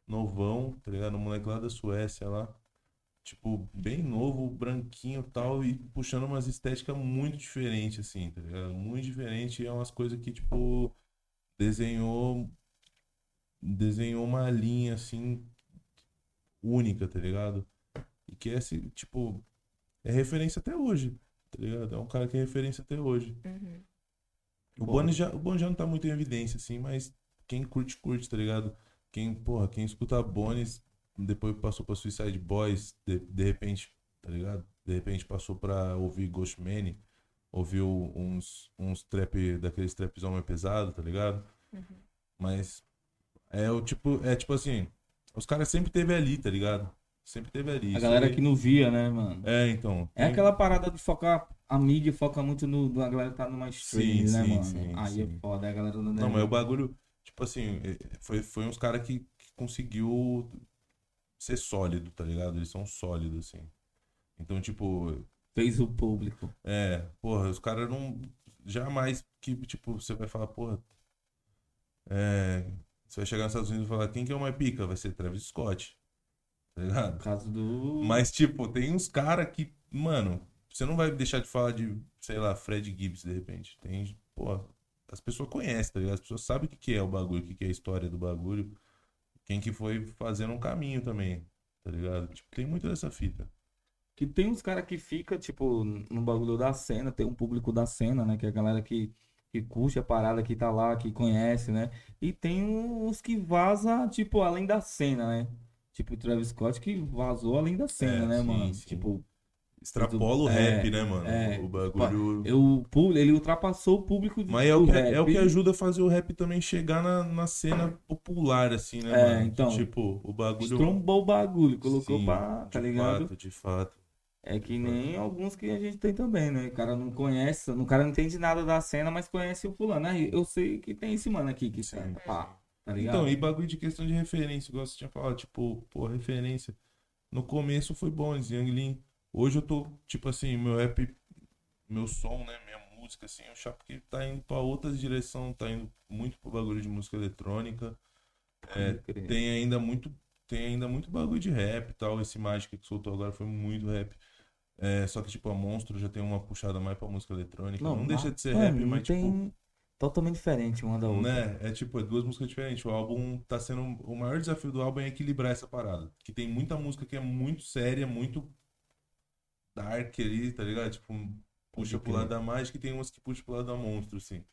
novão, tá ligado? Um moleque lá da Suécia lá. Tipo, bem novo, branquinho tal, e puxando umas estéticas muito diferentes, assim, tá ligado? Muito diferente. E é umas coisas que, tipo, desenhou. Desenhou uma linha, assim, única, tá ligado? E que é, esse, tipo, é referência até hoje, tá ligado? É um cara que é referência até hoje. Uhum. O Bones já, o já não tá muito em evidência, assim, mas quem curte, curte, tá ligado? Quem, porra, quem escuta Bones, depois passou pra Suicide Boys, de, de repente, tá ligado? De repente passou pra ouvir Ghostman, ouviu uns, uns trap, daqueles trapzão mais pesado, tá ligado? Uhum. Mas é o tipo, é tipo assim, os caras sempre teve ali, tá ligado? Sempre teve ali. A galera aí- que não via, né, mano? É, então. É tem- aquela parada de focar a mídia foca muito no, a galera tá numa stream, né, sim, mano? sim, Aí é sim. foda, a galera não Não, mas o bagulho, tipo assim, é, foi, foi uns caras que, que conseguiu ser sólido, tá ligado? Eles são sólidos, assim. Então, tipo, fez o público. é, porra, os caras não. Jamais que, tipo, você vai falar, porra. É. Você vai chegar nos Estados Unidos e falar, quem que é o mais pica? Vai ser Travis Scott. Tá ligado? caso do. Mas, tipo, tem uns caras que, mano, você não vai deixar de falar de, sei lá, Fred Gibbs, de repente. Tem, pô, as pessoas conhecem, tá ligado? As pessoas sabem o que que é o bagulho, o que que é a história do bagulho. Quem que foi fazendo um caminho também, tá ligado? Tipo, tem muito dessa fita. Que tem uns caras que fica, tipo, no bagulho da cena, tem um público da cena, né? Que é a galera que, que curte a parada, que tá lá, que conhece, né? E tem uns que vaza, tipo, além da cena, né? Tipo o Travis Scott que vazou além da cena, É, né, sim, mano? sim. Tipo, Extrapola o É, rap, né, mano? é. o bagulho. eu, ele ultrapassou o público Mas é o, que, rap. é o que ajuda a fazer o rap também chegar na, na cena popular, assim, né, É, mano? então, Tipo, o bagulho. Estrombou o bagulho, colocou Sim, pra, tá de ligado? Fato, de fato. É que nem alguns que a gente tem também, né? O cara não conhece, o cara não entende nada da cena, mas conhece o fulano. né? Eu sei que tem esse mano aqui que tá, pá, tá ligado? Então, e bagulho de questão de referência, igual você tinha falado, tipo, pô, referência. No começo foi bom, Yang Lin. Hoje eu tô, tipo assim, meu rap, meu som, né, minha música, assim, eu chapo que tá indo pra outras direções, tá indo muito pro bagulho de música eletrônica. É, tem ainda muito, tem ainda muito bagulho de rap e tal. Esse Mágica que soltou agora foi muito rap. É, só que, tipo, a Monstro já tem uma puxada mais pra música eletrônica. Não, deixa de ser rap, não mas, tipo, tem totalmente diferente uma da outra. né? É tipo, é duas músicas diferentes. O álbum tá sendo. O maior desafio do álbum é equilibrar essa parada. Que tem muita música que é muito séria, muito dark ali, tá ligado? Tipo, puxa pro lado da mágica e tem umas que puxa pro lado da monstro, assim.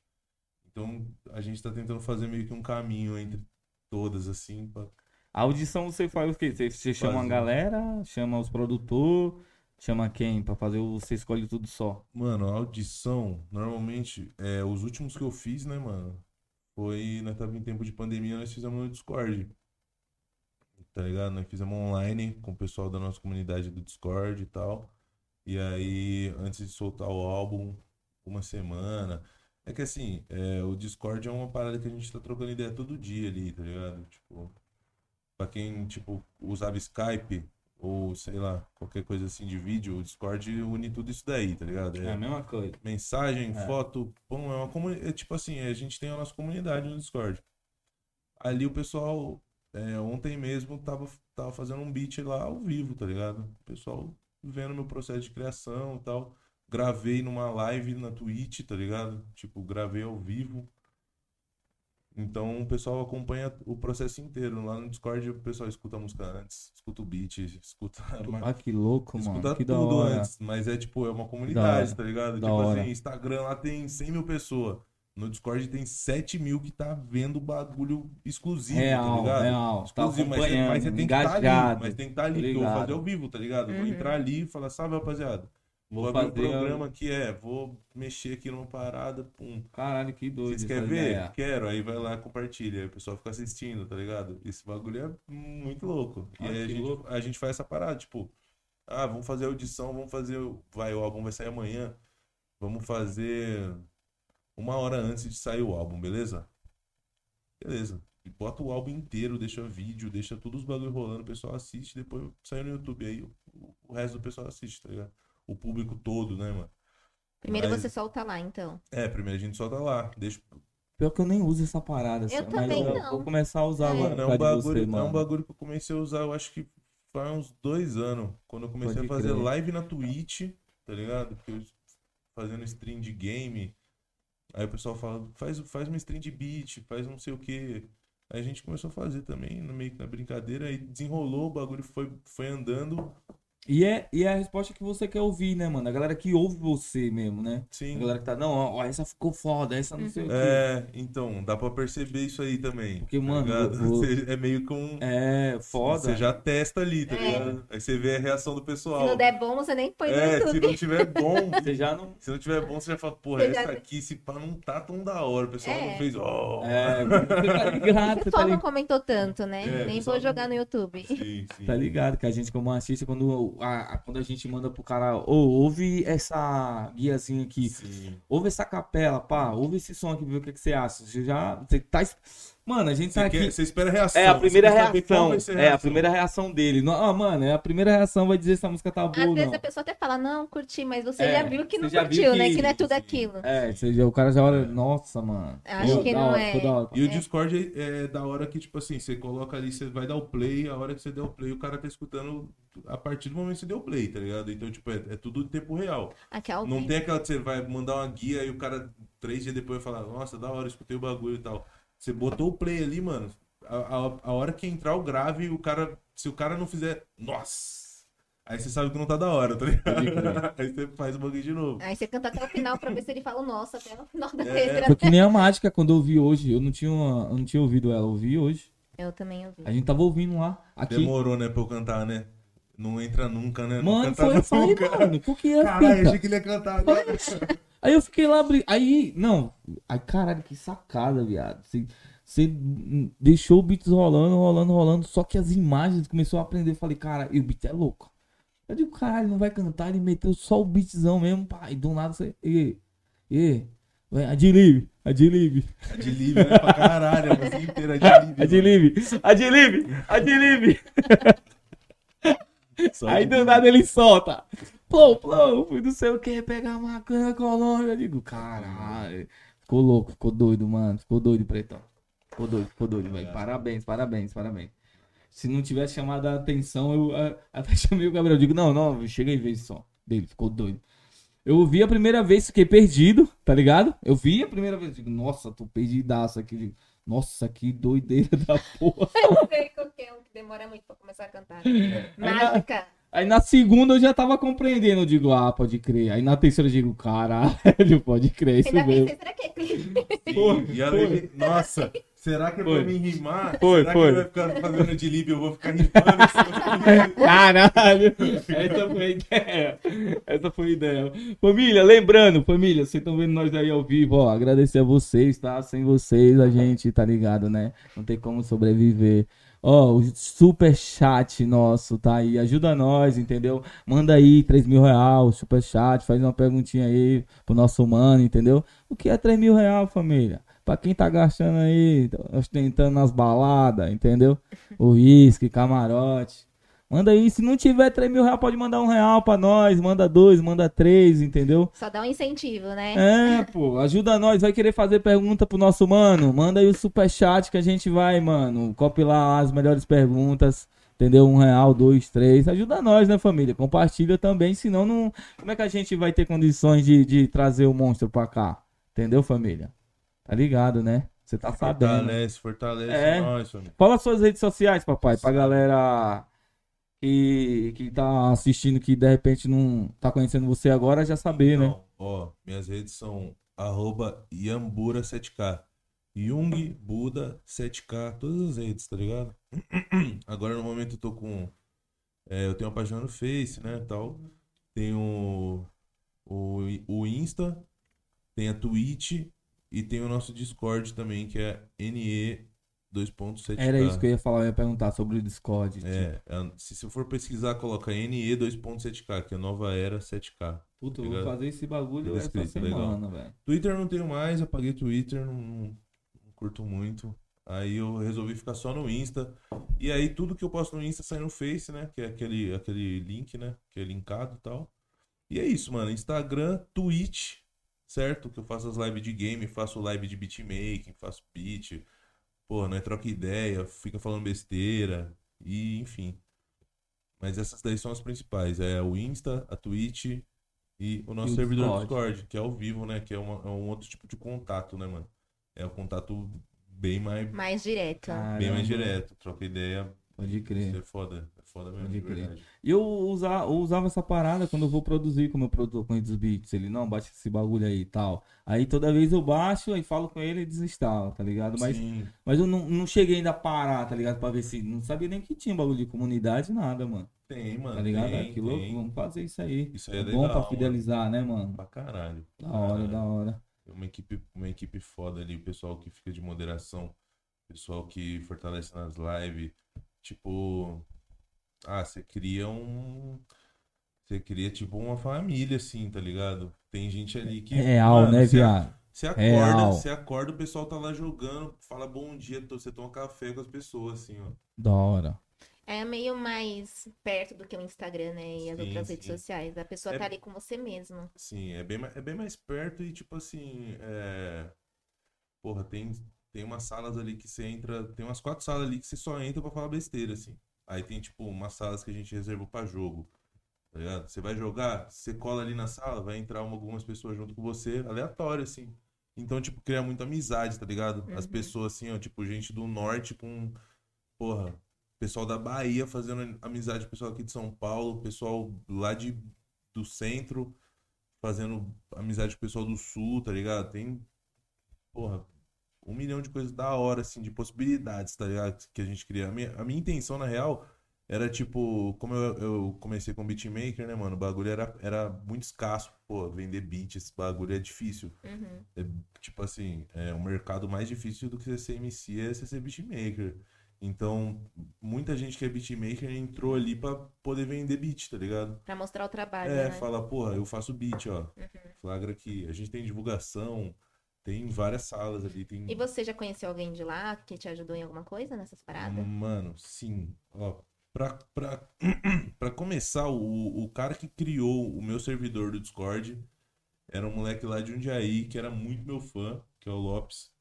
Então a gente tá tentando fazer meio que um caminho entre todas, assim. Pra... A audição você faz o quê? Você, você chama a galera, chama os produtores, chama quem pra fazer. Você escolhe tudo só. Mano, a audição, normalmente, é, os últimos que eu fiz, né, mano? Foi, nós tava em tempo de pandemia, nós fizemos no Discord. Tá ligado? Nós fizemos online com o pessoal da nossa comunidade do Discord e tal. E aí, antes de soltar o álbum, uma semana. É que assim, é, o Discord é uma parada que a gente tá trocando ideia todo dia ali, tá ligado? Tipo, pra quem, tipo, usava Skype ou, sei lá, qualquer coisa assim de vídeo, o Discord une tudo isso daí, tá ligado? É a mesma coisa. mensagem, É. foto, pum, é uma comunidade, é tipo assim, a gente tem a nossa comunidade no Discord. Ali o pessoal, é, ontem mesmo, tava, tava fazendo um beat lá ao vivo, tá ligado? O pessoal vendo meu processo de criação e tal. Gravei numa live na Twitch, tá ligado? Tipo, gravei ao vivo. Então o pessoal acompanha o processo inteiro. Lá no Discord o pessoal escuta a música antes, escuta o beat, escuta Ah, que louco, mano. Escuta Que tudo antes, mas é tipo, é uma comunidade, tá ligado? Da tipo hora. assim, Instagram lá tem 100 mil pessoas. No Discord tem 7 mil que tá vendo bagulho exclusivo, tá Real, ligado? real. Tá Exclusivo, mas, você- acompanhando, mas você tem que estar ali. engajado. Mas tem que estar ali, Tô porque eu vou ligado. fazer ao vivo, tá ligado? Eu Vou Uhum. entrar ali e falar, salve rapaziada. Vou abrir um fazer. programa que é, vou mexer aqui numa parada, pum. Caralho, que doido. Vocês querem ver? ideia. Quero. Aí vai lá, compartilha. Aí o pessoal fica assistindo, tá ligado? Esse bagulho é muito louco. E aí a gente, louco. a gente faz essa parada, tipo, ah, vamos fazer audição, vamos fazer. Vai, o álbum vai sair amanhã. Vamos fazer uma hora antes de sair o álbum, beleza? Beleza. E bota o álbum inteiro, deixa vídeo, deixa todos os bagulho rolando, o pessoal assiste, depois sai no YouTube. Aí o resto do pessoal assiste, tá ligado? O público todo, né, mano? Primeiro Mas- você solta lá, então. É, primeiro a gente solta lá. Deixa, Pior que eu nem uso essa parada. Eu só, também mas eu não. vou começar a usar É. agora. Mano, é por um, bagulho, você, é um bagulho que eu comecei a usar, eu acho que faz uns dois anos. Quando eu comecei Pode a fazer crer. live na Twitch, tá ligado? Porque eu fazendo stream de game. Aí o pessoal fala, faz, faz uma stream de beat, faz não sei o que. Aí a gente começou a fazer também, no meio que na brincadeira, aí desenrolou, o bagulho foi, foi andando. E é, e é a resposta que você quer ouvir, né, mano? A galera que ouve você mesmo, né? A Sim. galera que tá, não, ó, essa ficou foda, essa não sei o quê. É, então, dá pra perceber isso aí também. Porque, tá mano, Você- é meio que um. É, foda. Você já testa ali, tá É. ligado? Aí você vê a reação do Se pessoal. não der bom, você nem põe no É, se YouTube. não tiver bom, Você já não. se não tiver bom, você já fala, porra, Você já- essa aqui, esse pá não tá tão da hora. O pessoal É. não fez, ó. É, você tá ligado, O você tá pessoal não comentou tanto, né? É, nem pessoal vou jogar no YouTube. Sim, sim. Tá ligado que a gente, como artista, quando a- a- quando a gente manda pro cara, ô, ouve essa guiazinha aqui, Sim. ouve essa capela, pá, ouve esse som aqui, ver o que, que você acha. Você já. Você tá. Mano, a gente Você, tá quer- aqui. você espera a reação. É a você primeira quer reação. É a primeira reação dele. Não, ah, mano, é a primeira reação vai dizer se a música tá boa Às ou vezes não. a pessoa até fala, não, curti, mas você É, já viu que você não já viu curtiu, né? que- Que não é tudo aquilo. É, seja, o cara já olha, nossa, mano. Acho Pô, que da não hora, é. hora. E o Discord é, é da hora que, tipo assim, você coloca ali, você vai dar o play, a hora que você der o play, o cara tá escutando a partir do momento que você deu o play, tá ligado? Então, tipo, é, é tudo em tempo real. Aqui é Não tem aquela que você vai mandar uma guia e o cara, três dias depois, vai falar, nossa, da hora, escutei o bagulho e tal. Você botou o play ali, mano, a, a, a hora que entrar o grave, o cara, se o cara não fizer, nossa, aí você sabe que não tá da hora, tá ligado? aí você faz o bagulho de novo. Aí você canta até o final pra ver se ele fala o nossa até no final da É. letra. Foi que nem a mágica quando eu ouvi hoje. Eu não tinha, eu não tinha ouvido ela, eu ouvi hoje. Eu também ouvi. A gente tava ouvindo lá. Aqui. Demorou, né, pra eu cantar, né? Não entra nunca, né? Mano, foi, foi, nunca. mano. Porque é Caralho, achei que ele ia cantar agora. Aí eu fiquei lá, aí, não, aí caralho, que sacada, viado. Você, deixou o beat rolando, rolando, rolando, só que as imagens começou a aprender. Eu falei, cara, e o beat é louco. Eu digo, caralho, não vai cantar, ele meteu só o beatzão mesmo, pá, e do nada você, e, e, adlib, adlib, livre, né? Pra caralho, a música inteira livre. adlib, adlib, adlib. Só Aí do nada ele solta. Plou, plou, fui não sei o que, pegar maconha, Colômbia. Eu digo, caralho. Ficou louco, ficou doido, mano. Ficou doido, pretão. Ficou doido, ficou doido, velho. Parabéns, parabéns, parabéns. Se não tivesse chamado a atenção, eu até chamei o Gabriel. Eu digo, não, não, chega e vê esse som dele, ficou doido. Eu ouvi a primeira vez, fiquei perdido, tá ligado? Eu vi a primeira vez, digo, nossa, tô perdidaço aqui. Digo, nossa, que doideira da porra. Eu sei qual que é um que demora muito pra começar a cantar. Mágica. Aí na segunda eu já tava compreendendo, eu digo, ah, pode crer. Aí na terceira eu digo, caralho, pode crer, isso Ainda mesmo. pensei, será que é clipe? Sim, e a Lele- Nossa, será que é Foi. pra mim rimar? Foi, será foi. que vai ficar fazendo de livre eu vou ficar rimando? assim? Caralho! Essa foi a ideia. Essa foi a ideia. Família, lembrando, família, vocês estão vendo nós aí ao vivo, ó. Agradecer a vocês, tá? Sem vocês a gente, tá ligado, né? Não tem como sobreviver. Ó, o super chat nosso tá aí. Ajuda nós, entendeu? Manda aí 3 mil real, super chat, faz uma perguntinha aí pro nosso mano, entendeu? O que é 3 mil real, família? Pra quem tá gastando aí, ostentando nas baladas, entendeu? O uísque, camarote. Manda aí, se não tiver 3 mil reais, pode mandar um real pra nós. Manda dois, manda três, entendeu? Só dá um incentivo, né? É, pô, ajuda nós. Vai querer fazer pergunta pro nosso mano? Manda aí o superchat que a gente vai, mano. Copilar as melhores perguntas. Entendeu? Um real, dois, três. Ajuda nós, né, família? Compartilha também, senão não. Como é que a gente vai ter condições de, de trazer o monstro pra cá? Entendeu, família? Tá ligado, né? Você tá sabendo. Fortalece, fortalece É. nós, família. Fala suas redes sociais, papai, pra galera que, que tá assistindo que de repente não tá conhecendo você agora já saber, né? Então, ó, minhas redes são arroba Yambura7K. Jung, Buda, 7K, todas as redes, tá ligado? Agora no momento eu tô com. é, eu tenho uma página no Face, né? Tal. Tenho o, o Insta, tem a Twitch e tem o nosso Discord também, que é NE 2.7K. Era isso que eu ia falar, eu ia perguntar sobre o Discord. tipo. É, é, se você for pesquisar, coloca NE 2.7K, que é Nova Era 7K. Puta, eu vou Ligado? fazer esse bagulho essa escrito, legal. semana, velho. Twitter não tenho mais, apaguei Twitter, não, não- não curto muito. Aí eu resolvi ficar só no Insta. E aí tudo que eu posto no Insta sai no Face, né? Que é aquele, aquele link, né? Que é linkado e tal. E é isso, mano. Instagram, Twitch, certo? Que eu faço as lives de game, faço live de beatmaking, faço beat. Porra, né? Troca ideia, fica falando besteira. E enfim. Mas essas daí são as principais. É o Insta, a Twitch e o nosso E o servidor Discord. Discord, que é ao vivo, né? Que é, uma- é um outro tipo de contato, né, mano? É um contato bem mais, Mais direto. bem Caramba, mais direto. Troca ideia. Pode Isso crer. é foda. É foda mesmo, de verdade. E eu, usa, eu usava essa parada quando eu vou produzir com o meu produtor com os beats. Ele, não, baixa esse bagulho aí e tal. Aí toda vez eu baixo, aí falo com ele e desinstalo, tá ligado? Mas, Sim. mas eu não, não cheguei ainda a parar, tá ligado? Pra ver se. Não sabia nem que tinha bagulho de comunidade, nada, mano. Tem, mano. Tá ligado? Tem, Aquilo, tem. vamos fazer isso aí. Isso aí é É legal. bom pra mano. fidelizar, né, mano? Pra caralho. Da hora, Caralho. da hora. Tem Uma equipe, uma equipe foda ali, o pessoal que fica de moderação, o pessoal que fortalece nas lives. Tipo, ah, você cria um. Você cria, tipo, uma família, assim, tá ligado? Tem gente ali que. Real, mano, né, viado? Você acorda, Real. você acorda, o pessoal tá lá jogando, fala bom dia, você toma café com as pessoas, assim, ó. Da hora. É meio mais perto do que o Instagram, né? E as Sim, outras redes sim. sociais. A pessoa É- tá ali com você mesmo. Sim, é bem, é bem mais perto e, tipo assim, é... Porra, tem, tem umas salas ali que você entra, tem umas quatro salas ali que você só entra pra falar besteira, assim. Aí tem, tipo, umas salas que a gente reservou pra jogo, tá ligado? Você vai jogar, você cola ali na sala, vai entrar uma- algumas pessoas junto com você, aleatório, assim. Então, tipo, cria muita amizade, tá ligado? As Uhum. pessoas, assim, ó, tipo, gente do norte com, porra, pessoal da Bahia fazendo amizade com o pessoal aqui de São Paulo, pessoal lá de, do centro fazendo amizade com o pessoal do sul, tá ligado? Tem, porra, um milhão de coisas da hora, assim, de possibilidades, tá ligado? Que a gente cria. A minha, a minha intenção, na real, era tipo, como eu, eu comecei com beatmaker, né, mano? O bagulho era, era muito escasso, pô, vender beat, esse bagulho é difícil. Uhum. É, tipo assim, é um mercado mais difícil do que você ser MC é você ser beatmaker. Então, muita gente que é beatmaker entrou ali pra poder vender beat, tá ligado? Pra mostrar o trabalho, É, né? fala, porra, eu faço beat, ó. Flagra aqui. A gente tem divulgação, tem várias salas ali, tem. E você já conheceu alguém de lá que te ajudou em alguma coisa nessas paradas? Mano, sim. Ó, pra, pra, pra começar, o, o cara que criou o meu servidor do Discord era um moleque lá de Jundiaí que era muito meu fã, que é o Lopes,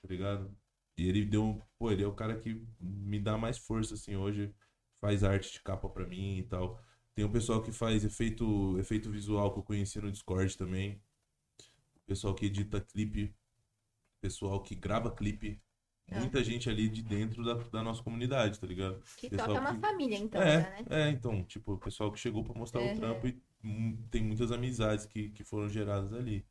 tá ligado? E ele deu. Pô, ele é o cara que me dá mais força, assim, hoje. Faz arte de capa pra mim e tal. Tem o pessoal que faz efeito, efeito visual que eu conheci no Discord também. Pessoal que edita clipe. Pessoal que grava clipe. Ah. Muita gente ali de dentro da, da nossa comunidade, tá ligado? Que pessoal top, é uma que- família, então, é, já, né? é, então, tipo, o pessoal que chegou pra mostrar Uhum. o trampo e hum, tem muitas amizades que, que foram geradas ali.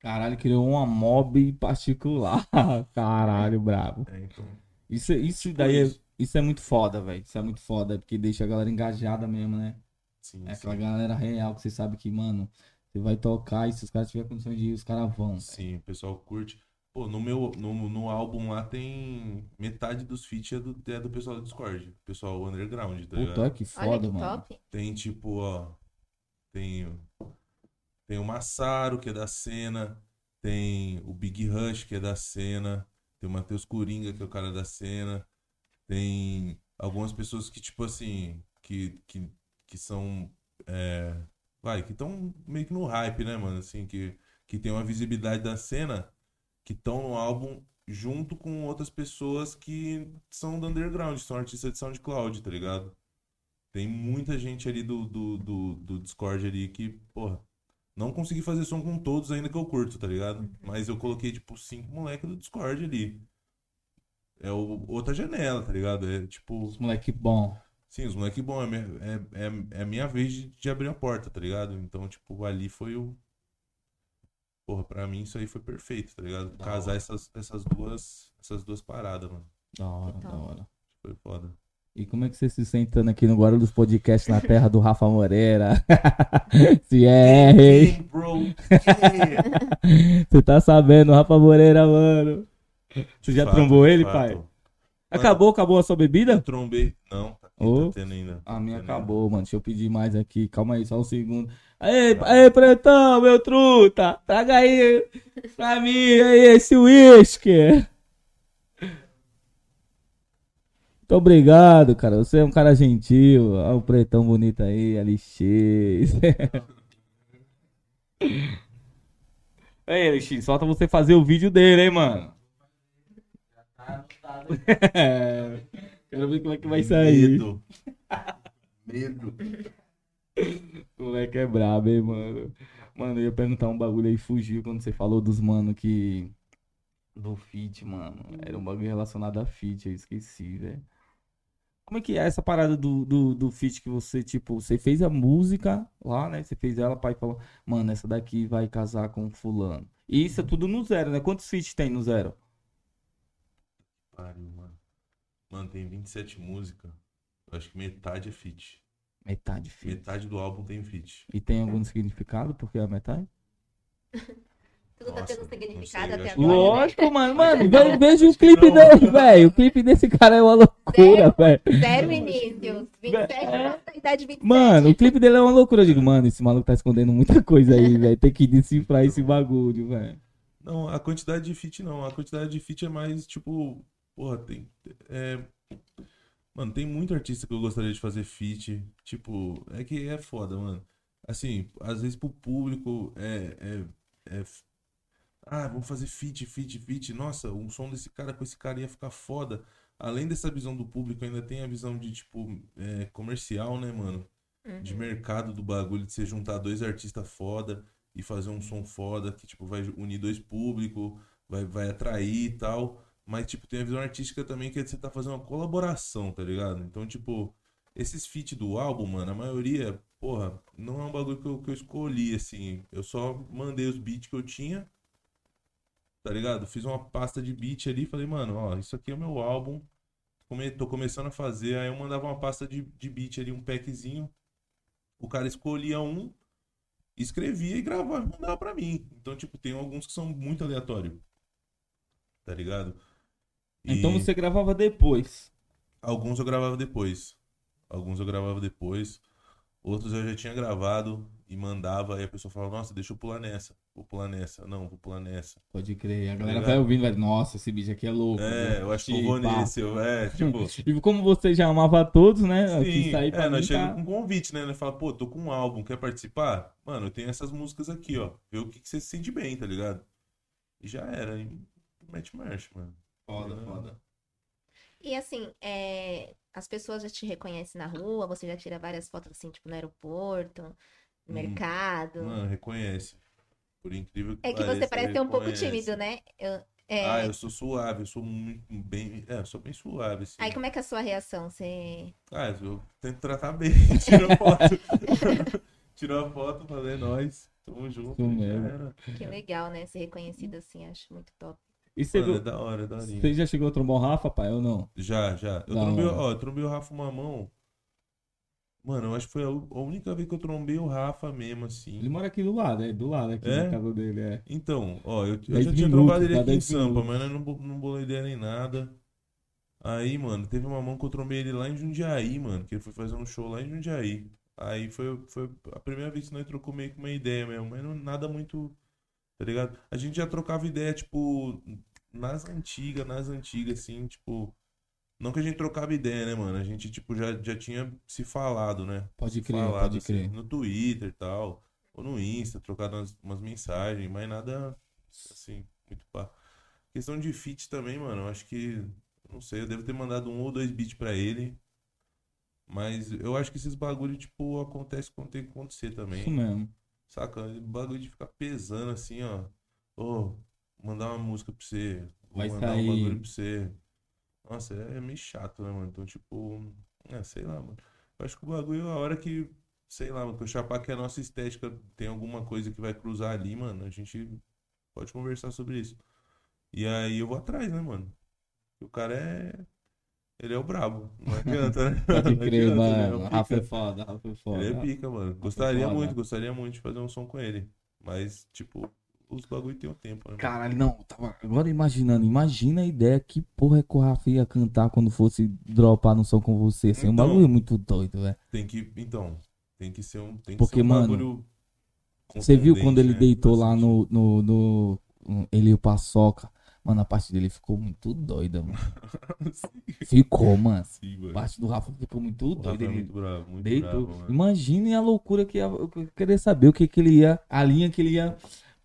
Caralho, criou uma mob particular. Caralho, brabo. É, então. Isso, isso daí é, isso é muito foda, velho. Isso é muito foda, porque deixa a galera engajada mesmo, né? Sim, É sim. aquela galera real que você sabe que, mano, você vai tocar e se os caras tiverem condições de ir, os caras vão. Sim, o pessoal curte. Pô, no meu no, no álbum lá tem metade dos feats é do, é do pessoal do Discord, pessoal underground, tá Puta, ligado? olha que Olha foda, que mano. top. Tem tipo, ó, tem o- tem o Massaro, que é da cena, tem o Big Rush, que é da cena, tem o Matheus Coringa, que é o cara da cena, tem algumas pessoas que, tipo assim, que, que, que são, é, vai, que estão meio que no hype, né, mano, assim, que, que tem uma visibilidade da cena, que estão no álbum junto com outras pessoas que são do underground, são artistas de SoundCloud, tá ligado? Tem muita gente ali do, do, do, do Discord ali que, porra, não consegui fazer som com todos ainda que eu curto, tá ligado? Mas eu coloquei, tipo, cinco moleques do Discord ali. É o, outra janela, tá ligado? É tipo, Os moleque bom. Sim, os moleques bom, é, minha- é, é, é a minha vez de, de abrir a porta, tá ligado? Então, tipo, ali foi o. Porra, pra mim isso aí foi perfeito, tá ligado? Da Casar hora. essas, essas duas essas duas paradas, mano. Da hora, Que da hora. Foi foda. E como é que você se sentando aqui no Guarulhos Podcast na terra do Rafa Moreira? se é, hein? Hey, bro! Yeah! Você tá sabendo, Rafa Moreira, mano. Você já Fato, trombou ele, fato. pai? Acabou, acabou a sua bebida? Eu trombei. Não, tá, Ô. tá tendo ainda. A minha Tá tendo acabou, mano. Deixa eu pedir mais aqui. Calma aí, só um segundo. Aê, aê, pretão, meu truta. Traga aí pra mim aí esse uísque. Muito obrigado, cara. Você é um cara gentil. Olha o pretão bonito aí, LX. Ei, LX, solta você fazer o vídeo dele, hein, mano. Quero ver como é que vai sair. Medo. Medo. O moleque é brabo, hein, mano. Mano, eu ia perguntar um bagulho aí, fugiu quando você falou dos mano que. Do fit, mano. Era um bagulho relacionado a fit, eu esqueci, velho. Como é que é essa parada do, do, do feat que você, tipo, você fez a música lá, né? Você fez ela, pai falou, mano, essa daqui vai casar com fulano. E isso é tudo no zero, né? Quantos feats tem no zero? Pariu, mano. Mano, tem 27 músicas. Eu acho que metade é feat. Metade feat. Metade do álbum tem feat. E tem algum significado porque é a metade? Tudo tá tendo Nossa, significado sei, até agora. né? Lógico, mano. Mano, ve- veja o clipe não, dele, mano. velho. O clipe desse cara é uma loucura, velho. Zero início. 27 É. anos da idade 27. Mano, o clipe dele é uma loucura. Eu digo, mano, esse maluco tá escondendo muita coisa aí, velho. Tem que decifrar esse bagulho, velho. Não, a quantidade de feat não. A quantidade de feat é mais, tipo, porra, tem. É... Mano, tem muito artista que eu gostaria de fazer feat. Tipo, é que é foda, mano. Assim, às vezes pro público é. é, é... Ah, vamos fazer feat, feat, feat. Nossa, um som desse cara com esse cara ia ficar foda. Além dessa visão do público, ainda tem a visão de, tipo, é, comercial, né, mano? De mercado do bagulho, de você juntar dois artistas foda e fazer um som foda que, tipo, vai unir dois públicos, vai, vai atrair e tal. Mas, tipo, tem a visão artística também que você tá fazendo uma colaboração, tá ligado? Então, tipo, esses feat do álbum, mano, a maioria, porra, não é um bagulho que eu, que eu escolhi, assim. Eu só mandei os beats que eu tinha, tá ligado? Fiz uma pasta de beat ali e falei, mano, ó, isso aqui é o meu álbum. Come- tô começando a fazer, aí eu mandava uma pasta de, de beat ali, um packzinho. O cara escolhia um, escrevia e gravava e mandava pra mim. Então, tipo, tem alguns que são muito aleatórios. Tá ligado? E Então você gravava depois. Alguns eu gravava depois. Alguns eu gravava depois. Outros eu já tinha gravado e mandava. Aí a pessoa falava, nossa, deixa eu pular nessa. Vou pular nessa. Não, vou pular nessa. Pode crer. A galera ligado? vai ouvindo, vai, nossa, esse bicho aqui é louco. É, né? eu acho que eu vou nesse. Eu, é, tipo. E como você já amava todos, né? Sim, sair é, nós chegamos tá... com convite, né? Nós fala, pô, tô com um álbum, quer participar? Mano, eu tenho essas músicas aqui, ó. Vê o que, que você se sente bem, tá ligado? E já era, e mete marcha, mano. Foda, foda. E assim, é, as pessoas já te reconhecem na rua, você já tira várias fotos assim, tipo, no aeroporto, no Hum, mercado. Mano, reconhece. Por incrível que é que você parece ser um pouco tímido, né? Eu- é, Ah, eu sou suave, eu sou muito bem. É, eu sou bem suave, assim. Aí como é que é a sua reação? Você. Ah, eu tento tratar bem. Tiro a foto. Tirou a foto, falei, nós. Tamo junto. Que legal, né? Ser reconhecido assim, acho muito top. E você, Mano, é da hora, é da hora. você já chegou a trombar o Rafa, pai, ou não? Já, já. Eu Da trombei, hora. ó, eu trombei o Rafa uma mão. Mano, eu acho que foi a única vez que eu trombei o Rafa mesmo, assim. Ele mora aqui do lado, é do lado aqui É? na casa dele, é. Então, ó, eu, eu já tinha trombado ele aqui em Sampa, mas eu não, não bolei ideia nem nada. Aí, mano, teve uma mão que eu trombei ele lá em Jundiaí, mano, que ele foi fazer um show lá em Jundiaí. Aí foi, foi a primeira vez que nós trocou meio que uma ideia mesmo, mas não, nada muito, tá ligado? A gente já trocava ideia, tipo, nas antigas, nas antigas, assim, tipo... Não que a gente trocava ideia, né, mano? A gente, tipo, já, já tinha se falado, né? Pode crer, falado pode assim, crer. no Twitter e tal, ou no Insta, trocado umas, umas mensagens, mas nada assim, muito pá. Questão de feat também, mano, eu acho que, não sei, eu devo ter mandado um ou dois beats pra ele, mas eu acho que esses bagulho, tipo, acontece quando tem que acontecer também, Isso mesmo. saca? O bagulho de ficar pesando assim, ó, ô, mandar uma música pra você, Vai mandar sair. um bagulho pra você. Nossa, é meio chato, né, mano? Então, tipo, é, sei lá, mano. Eu acho que o bagulho, a hora que, sei lá, mano, que eu chapar que a nossa estética tem alguma coisa que vai cruzar ali, mano, a gente pode conversar sobre isso. E aí eu vou atrás, né, mano? O cara é. Ele é o brabo. Não adianta, né? Pode crer, né? É mano. o Rafa é foda, Rafa é foda. Ele é pica, mano. Gostaria foda. muito, gostaria muito de fazer um som com ele. Mas, tipo, os bagulho tem o tempo, né? mano? Caralho, não, tava agora imaginando, imagina a ideia que porra é que o Rafa ia cantar quando fosse dropar no som com você. Assim, um Então. bagulho muito doido, velho. Tem que. Então, tem que ser um. Tem que Porque, ser um mano. Você viu quando ele né? deitou lá no, no, no, no- Ele e o Paçoca. Mano, a parte dele ficou muito doida, mano. Ficou, mano. Sim, A parte do Rafa ficou muito Rafa doida. é muito bravo, muito deitou. bravo, mano. Imagine a loucura que ia. Eu queria saber o que, que ele ia. A linha que ele ia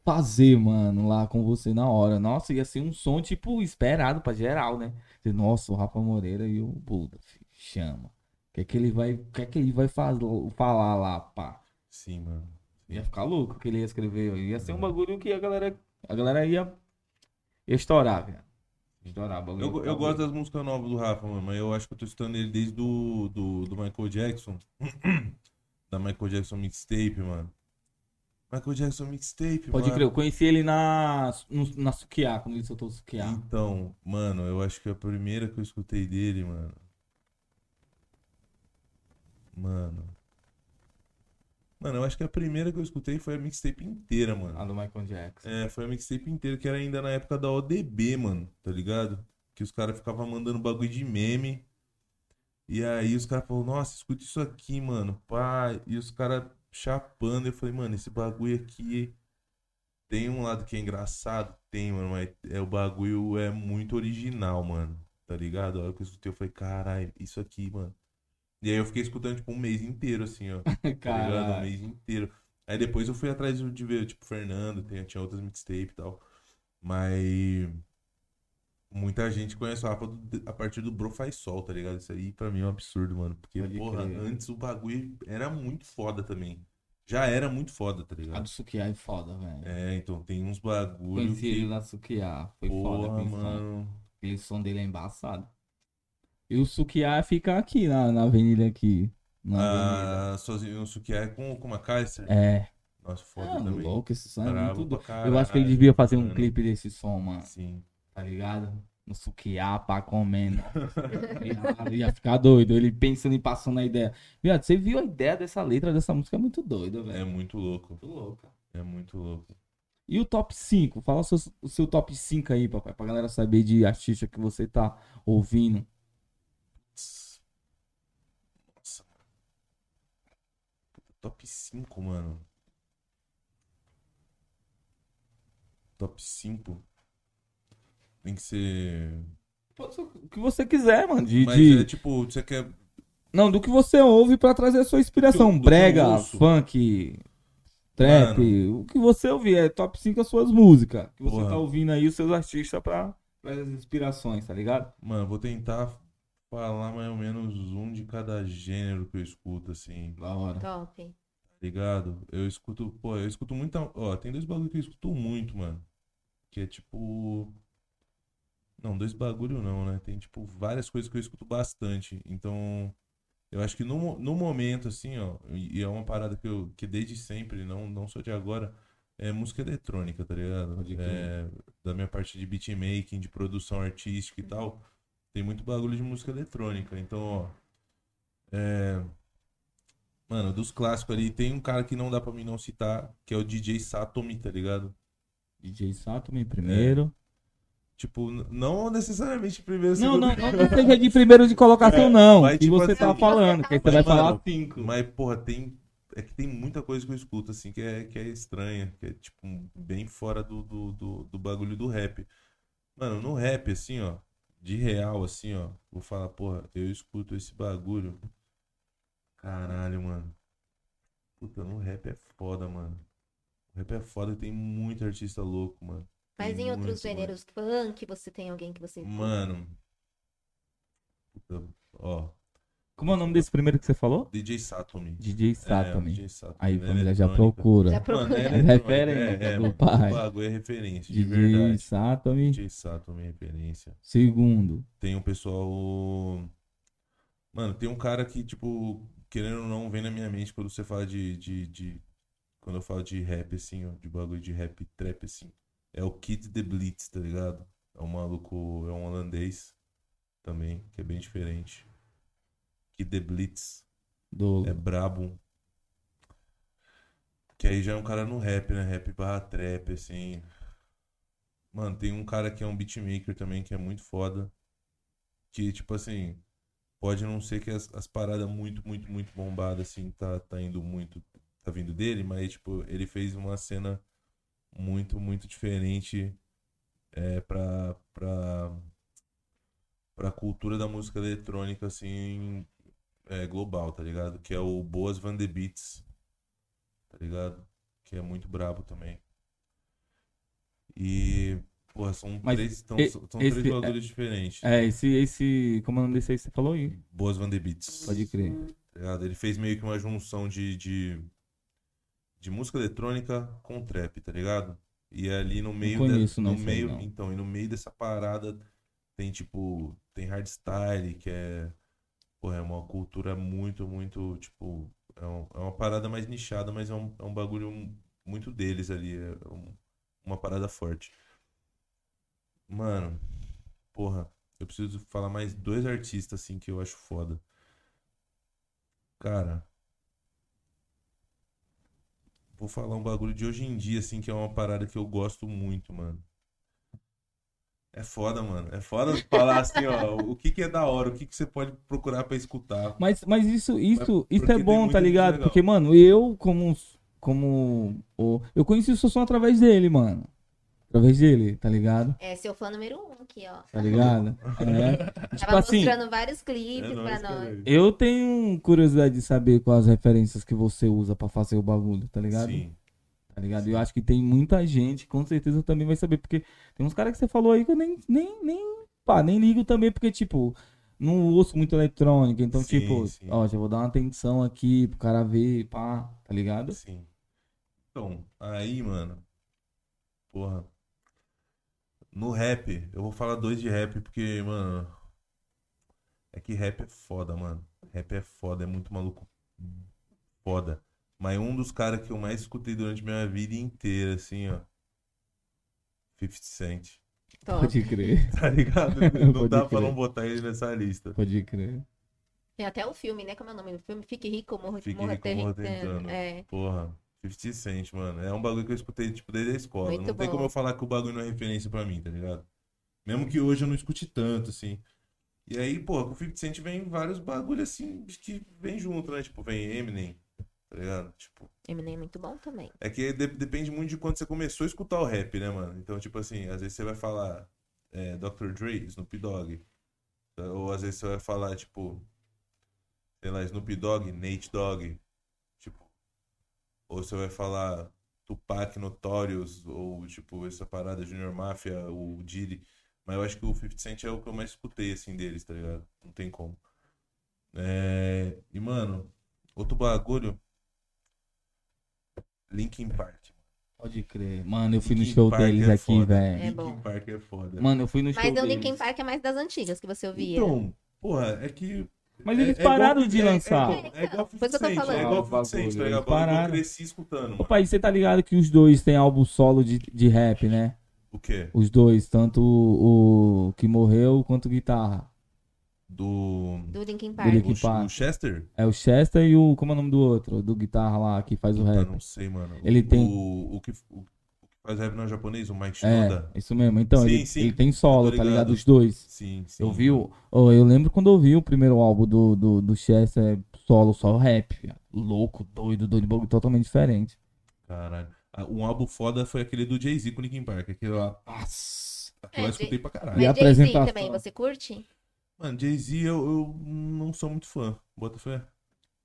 fazer, mano, lá com você na hora. Nossa, ia ser um som, tipo, esperado pra geral, né? Nossa, o Rafa Moreira e o Buda, filho, chama. O que é que ele vai, que é que ele vai faz, falar lá, pá? Sim, mano. Ia ficar louco o que ele ia escrever. Ia ser um bagulho que a galera, a galera ia, ia estourar, velho. Estourar, bagulho. Eu, eu gosto das músicas novas do Rafa, mano, mas eu acho que eu tô escutando ele desde do, do, do Michael Jackson. da Michael Jackson Mixtape, mano. Michael Jackson Mixtape, Pode mano. crer, eu conheci ele na, no- na Sukiá, quando ele soltou o Sukiá. Então, mano, eu acho que a primeira que eu escutei dele, mano. Mano. Mano, eu acho que a primeira que eu escutei foi a mixtape inteira, mano. A do Michael Jackson. É, foi a mixtape inteira, que era ainda na época da ODB, mano, tá ligado? Que os caras ficavam mandando bagulho de meme. E aí os caras falaram, nossa, escuta isso aqui, mano. Pá. E os caras chapando. Eu falei, mano, esse bagulho aqui tem um lado que é engraçado? Tem, mano, mas é, o bagulho é muito original, mano. Tá ligado? A hora que eu escutei, eu falei, caralho, isso aqui, mano. E aí eu fiquei escutando, tipo, um mês inteiro, assim, ó. Tá ligado? Um Caralho. mês inteiro. Aí depois eu fui atrás de ver, tipo, Fernando, tem- tinha outras mixtape e tal. Mas muita gente conhece o Rafa a partir do Bro Faz Sol, tá ligado? Isso aí pra mim é um absurdo, mano. Porque, Pode porra, crer. antes o bagulho era muito foda também. Já era muito foda, tá A ligado? do Sukiá é foda, velho. É, então tem uns bagulho Conheci ele que, na Sukiá. Foi foda, porra, som. mano. Aquele som dele é embaçado. E o Sukiá fica aqui na, na avenida aqui. Na avenida. Ah, sozinho no Sukiá com, com uma Kaiser. É. Nossa, foda Ah, também. louco, esse som é Bravo muito doido. Eu acho que ele devia fazer um mano. clipe desse som, mano. Sim. Tá ligado? No Sukiá, pá, comendo. ia, ia ficar doido. Ele pensando e passando a ideia. Viado, você viu a ideia dessa letra dessa música? É muito doida, É velho. muito louco. muito louca. É muito louco. E o top 5? Fala o seu, o seu top 5 aí, papai, pra galera saber de artista que você tá ouvindo. Nossa. Puta, Top 5, mano. Top 5. Tem que ser. Pode ser o que você quiser, mano. De, Mas de- é tipo, você quer. Não, do que você ouve pra trazer a sua inspiração. Do eu- do eu Brega, funk, trap. O que você ouvir. É top 5 as suas músicas. Que você Porra. tá ouvindo aí, os seus artistas pra trazer as inspirações, tá ligado? Mano, vou tentar falar mais ou menos um de cada gênero que eu escuto, assim. Da hora. Top. Tá ligado? Eu escuto, pô, eu escuto muita. Ó, tem dois bagulho que eu escuto muito, mano. Que é tipo. Não, dois bagulho não, né? Tem, tipo, várias coisas que eu escuto bastante. Então, eu acho que no, no momento, assim, ó, e é uma parada que eu, que desde sempre, não, não só de agora, é música eletrônica, tá ligado? É, da minha parte de beatmaking, de produção artística e tal, tem muito bagulho de música eletrônica. Então, ó, é, Mano, dos clássicos ali, tem um cara que não dá pra mim não citar, que é o DJ Satomi, tá ligado? DJ Satomi primeiro. Tipo, não necessariamente primeiro, Não, segundo, não, não que seja de primeiro de colocação, não. mas, que tipo você assim- tá falando, que aí você Mas, vai mano, falar cinco. Mas, porra, tem. É que tem muita coisa que eu escuto, assim, que é, que é estranha, que é, tipo, bem fora do, do, do, do bagulho do rap. Mano, no rap, assim, ó, de real, assim, ó, vou falar, porra, eu escuto esse bagulho. Caralho, mano. Puta, no rap é foda, mano. O rap é foda e tem muito artista louco, mano. Mas Tem em outros gêneros funk, você tem alguém que você. Mano. Ó, Como é o nome desse primeiro que você falou? DJ Satomi. DJ É, Satomi. DJ Satomi. Aí, é família, já procura. Já Mano, procura. é É referência é, do mano, pai. O bagulho é referência, de DJ verdade. Satomi. DJ Satomi é referência. Segundo. Tem um pessoal. Mano, tem um cara que, tipo, querendo ou não, vem na minha mente quando você fala de. de, de- Quando eu falo de rap, assim, ó, de bagulho de rap trap, assim. É o Kid The Blitz, tá ligado? É um maluco, é um holandês também, que é bem diferente. Kid The Blitz. Do... É brabo. Que aí já é um cara no rap, né? Rap barra trap, assim. Mano, tem um cara que é um beatmaker também, que é muito foda. Que, tipo assim, pode não ser que as, as paradas muito, muito, muito bombadas, assim, tá, tá indo muito, tá vindo dele, mas, tipo, ele fez uma cena muito, muito diferente é, pra, pra, pra cultura da música eletrônica, assim, é, global, tá ligado? Que é o Boas Van The Beats, tá ligado? Que é muito brabo também. E, porra, são Mas três, são, e- são esse- três bagulhos diferentes. É, esse, esse. Como é o nome desse aí que você falou aí? Boas Van The Beats, Pode crer. tá? Ele fez meio que uma junção de, de, de música eletrônica com trap, tá ligado? E ali no meio, da- conheço, não, no sei, meio, não. então, e no meio dessa parada tem tipo, tem hardstyle, que é, porra, é uma cultura muito, muito, tipo, é, um- é uma parada mais nichada, mas é um, é um bagulho muito deles ali, é um- uma parada forte. Mano, porra, eu preciso falar mais dois artistas assim que eu acho foda. Cara, vou falar um bagulho de hoje em dia, assim, que é uma parada que eu gosto muito, mano. É foda, mano. É foda falar assim, ó, o que que é da hora, o que que você pode procurar pra escutar. Mas, mas isso, isso, Mas isso é bom, tá ligado? Porque, mano, eu, como. como o- eu conheci o Sosson através dele, mano. Através dele, tá ligado? É seu fã número um aqui, ó. Tá ligado? É. tipo Tava assim, mostrando vários clipes É pra nós. eu tenho curiosidade de saber quais as referências que você usa pra fazer o bagulho, tá ligado? Sim. Tá ligado? E eu acho que tem muita gente, com certeza também vai saber, porque tem uns caras que você falou aí que eu nem, nem, nem, pá, nem ligo também, porque, tipo, não ouço muito eletrônica, então, Sim, tipo, sim. ó, já vou dar uma atenção aqui pro cara ver, pá, tá ligado? Sim. Então, aí, mano. Porra. No rap, eu vou falar dois de rap, porque, mano. É que rap é foda, mano. Rap é foda, é muito maluco. Foda. Mas um dos caras que eu mais escutei durante minha vida inteira, assim, ó. 50 Cent. Top. Pode crer, Tá ligado? Não Pode dá pra crer. não botar ele nessa lista. pode crer. Tem até o filme, né? Como é o nome do filme? Fique Rico, Morra, Fique Rico, Morra Tentando. Tentando. É. Porra, 50 Cent, mano. É um bagulho que eu escutei, tipo, desde a escola. Muito não tem bom. como eu falar que o bagulho não é referência pra mim, tá ligado? Mesmo que hoje eu não escute tanto, assim. E aí, porra, com o 50 Cent vem vários bagulhos, assim, que vem junto, né? Tipo, vem Eminem, tá ligado? Tipo, Eminem é muito bom também. é que de- depende muito de quando você começou a escutar o rap, né, mano? Então, tipo assim, às vezes você vai falar é, Dr. Dre, Snoop Dogg. Ou às vezes você vai falar, tipo, sei lá, Snoop Dogg, Nate Dogg. Ou você vai falar Tupac Notorious, ou tipo, essa parada Junior Mafia, o Diddy. Mas eu acho que o 50 Cent é o que eu mais escutei, assim, deles, tá ligado? Não tem como. É... E, mano, outro bagulho. Linkin Park. Pode crer. Mano, eu fui no Linkin show Park deles é aqui, velho. É Linkin. Park é foda. Mano, eu fui no show Mas o deles. Linkin Park é mais das antigas que você ouvia. Então, porra, é que. Mas é- eles é igual- pararam de é- lançar. É, igual- é igual isso que eu tô 50 Cent, falando. É igual Ah, o 50 Cent, tá ligado? pararam. Eu cresci escutando, mano. Opa, e você tá ligado que os dois têm álbum solo de, de rap, né? O quê? Os dois, tanto o, o que morreu quanto o guitarra. Do. Do Linkin Do Park. Linkin O, Park. o Chester? É o Chester e o. Como é o nome do outro? Do guitarra lá que faz o rap. não sei, mano. Ele o, tem- O, o, que, o, o que faz rap não é japonês, o Mike É, Shinoda? isso mesmo. Então, Sim, ele, sim. ele tem solo, tá ligado? Os dois. Sim, sim. Eu vi o. oh, eu lembro quando eu vi o primeiro álbum do, do, do Chester solo, só rap. Louco, doido, doido, bagulho totalmente diferente. Caralho. Ah, Um álbum foda foi aquele do Jay-Z com o Linkin Park. Aquele lá. Nossa. Lá eu É, escutei pra caralho. E Mas Jay-Z também, você curte? Mano, Jay-Z eu, eu não sou muito fã. Bota fé.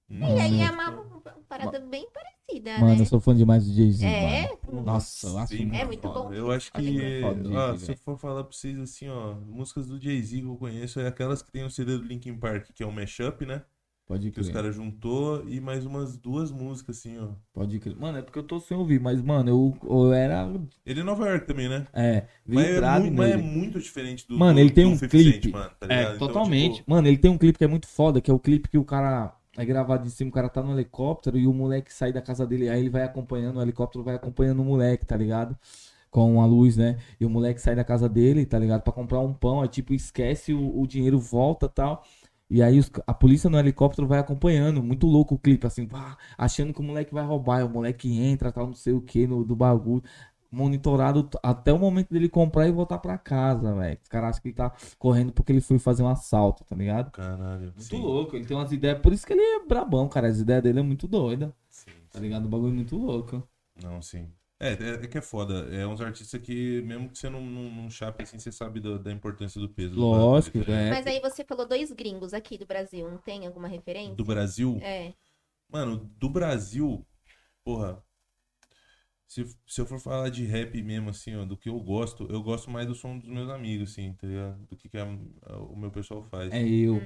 Não E aí é uma, parada bem parecida, Mano, né? eu sou fã demais do Jay-Z. É? mano. Nossa, eu acho Sim, muito É muito bom. Eu acho que, ó, se eu for falar pra vocês assim, ó, músicas do Jay-Z que eu conheço é aquelas que tem o CD do Linkin Park, que é um mashup, né? Pode Que os crer. caras juntou e mais umas duas músicas assim, ó. Pode crer. Mano, é porque eu tô sem ouvir, mas, mano, eu, eu era. Ele é Nova York também, né? É, Mas é, muito, mas é muito diferente do Mano, do- ele tem do um 50 clipe. Cent, mano, tá? É, Então, totalmente. tipo, Mano, ele tem um clipe que é muito foda, que é o clipe que o cara é gravado de cima, o cara tá no helicóptero e o moleque sai da casa dele, aí ele vai acompanhando, o helicóptero vai acompanhando o moleque, tá ligado? Com a luz, né? E o moleque sai da casa dele, tá ligado? Pra comprar um pão, aí tipo, esquece o, o dinheiro, volta tal. E aí os- a polícia no helicóptero vai acompanhando, muito louco o clipe, assim, achando que o moleque vai roubar, o moleque entra, tal, não sei o que, no, do bagulho monitorado até o momento dele comprar e voltar pra casa, velho. Os caras acham que ele tá correndo porque ele foi fazer um assalto, tá ligado? Caralho. Muito sim, louco, ele tem umas ideias, por isso que ele é brabão, cara. As ideias dele é muito doida, sim, tá ligado? O bagulho é muito louco. Não, sim. É, é, é que é foda. É uns artistas que, mesmo que você não, não, não chape assim, você sabe da, da importância do peso. do Lógico, tá ligado? é. Mas aí você falou dois gringos aqui do Brasil, não tem alguma referência? Do Brasil, É. Mano, do Brasil, porra. Se, se eu for falar de rap mesmo, assim, ó, do que eu gosto, eu gosto mais do som dos meus amigos, assim, tá ligado? Do que, que a- a- o meu pessoal faz. É eu.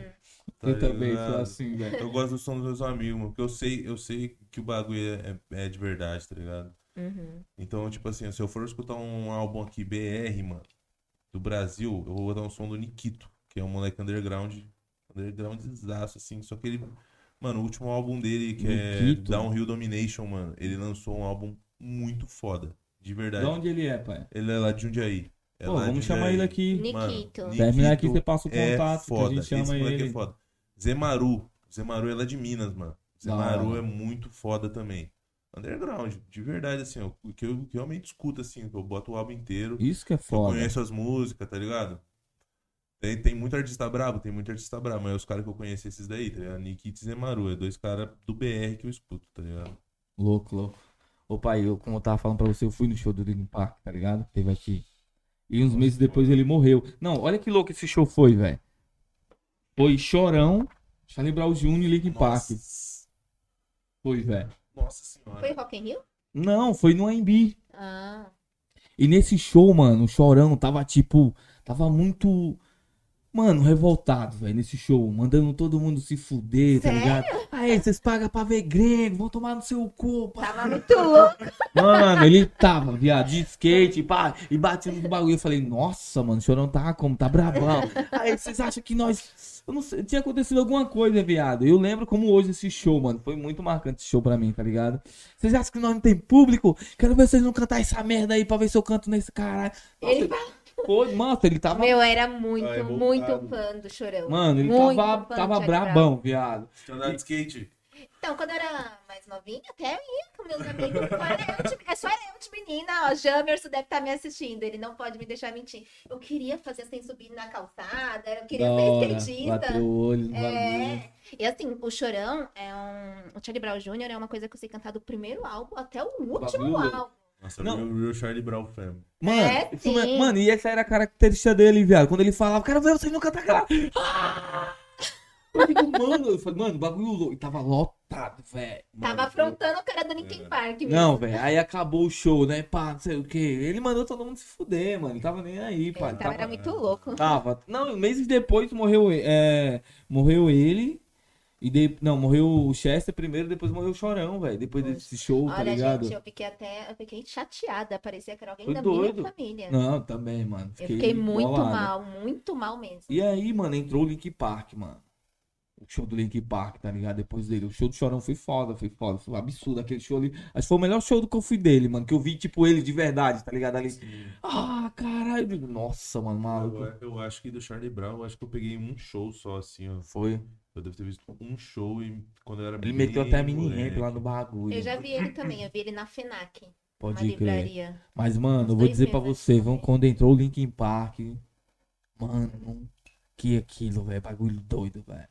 tá eu também ligado? sou assim, velho. Eu gosto do som dos meus amigos, mano, porque eu sei, eu sei que o bagulho é, é, é de verdade, tá ligado? Uhum. Então, tipo assim, se eu for escutar um álbum aqui, BR, mano, do Brasil, eu vou botar um som do Nikito, que é um moleque underground, undergroundzaço, assim, só que ele, mano, o último álbum dele, que Nikito? é Downhill Domination, mano, ele lançou um álbum muito foda, de verdade. De onde ele é, pai? Ele é lá de Jundiaí. É Pô, lá de vamos chamar Jundiaí. ele aqui. Nikito. Mano, Termina aqui, você passa o é contato, que a foda. gente chama Esse ele. é foda. Zemaru. Zemaru é lá de Minas, mano. Da Zemaru hora. é muito foda também. underground, de verdade, assim. O que eu eu realmente escuto, assim, eu boto o álbum inteiro. Isso que é Eu foda. conheço as músicas, tá ligado? Tem, tem muito artista brabo, tem muito artista brabo, mas os caras que eu conheço esses daí, tá ligado? Nikits e Maru, é dois caras do BR que eu escuto, tá ligado? Louco, louco. Ô pai, eu, como eu tava falando pra você, eu fui no show do Linkin Park, tá ligado? Teve aqui. E uns meses depois ele morreu. Não, olha que louco esse show foi, velho. Foi Chorão, Charlie Brown Jr. e Linkin Park. Foi, velho. nossa senhora. Foi Rock in Rio? Não, foi no AMB. Ah, E nesse show, mano, o Chorão tava tipo. Tava muito. Mano, revoltado, velho, nesse show. Mandando todo mundo se fuder, tá Sério? ligado? Aí, vocês pagam pra ver gringo, vão tomar no seu cu, pá. tava muito louco. Mano, ele tava, viado, de skate, pá, e batendo no bagulho. Eu falei, nossa, mano, o chorão tá como? Tá bravão. Aí vocês acham que nós. Eu não sei, tinha acontecido alguma coisa, viado. Eu lembro como hoje esse show, mano. Foi muito marcante esse show pra mim, tá ligado? Vocês acham que nós não tem público? Quero ver vocês não cantar essa merda aí pra ver se eu canto nesse caralho. Ele Pô, mano, ele tava. Meu, era muito, Ah, é muito fã do Chorão. Mano, ele Muito tava, tava brabão, viado. Tinha andado de skate. Então, quando eu era mais novinha, até eu ia com meus amigos. Só era eu de, é só era eu de menina, ó. Jamerson deve estar me assistindo, ele não pode me deixar mentir. Eu queria fazer assim, subir na calçada, eu queria Da ser hora, skatista. O olho. É. E assim, o Chorão é um. O Charlie Brown Jr. é uma coisa que eu sei cantar do primeiro álbum até o último álbum. Nossa, Não. real, real Charlie Brown Fam. Mano, É, isso mano, e essa era a característica dele, viado. Quando ele falava, ver vocês não cantar aquela. Ah! Eu digo, mano, eu falei, mano, bagulho louco. E tava lotado, velho. Tava afrontando o cara do Linkin É. Park mesmo. Não, velho. Aí acabou o show, né? Pá, não sei o quê. Ele mandou todo mundo se fuder, mano. Ele tava nem aí, pá. Ele Ele tava, tava, era muito louco. tava. Não, meses depois morreu, é, morreu ele. E de... Não, morreu o Chester primeiro, depois morreu o Chorão, velho. Depois Foi. desse show, tá Olha, ligado? gente, eu fiquei até. Eu fiquei chateada. Parecia que era alguém Foi da doido. minha família. Não, também, mano. eu fiquei muito bolado. mal, muito mal mesmo. E aí, mano, entrou o Link Park, mano. O show do Link Park, tá ligado? Depois dele. O show do Chorão foi foda, foi foda. Foi um absurdo aquele show ali. Acho que foi o melhor show do que eu fui dele, mano. Que eu vi, tipo, ele de verdade, tá ligado? Ali. Ah, caralho. Nossa, mano, maluco. Eu, eu acho que do Charlie Brown, eu acho que eu peguei um show só, assim, ó. Foi. Eu devo ter visto um show e quando eu era Ele meteu até a mini moleque. ramp lá no bagulho. Eu já vi ele também, eu vi ele na FENAC, uma Pode crer. livraria. Mas, mano, eu vou dizer pra você, vão, quando entrou o Linkin Park. Mano, que aquilo, velho. Bagulho doido, velho.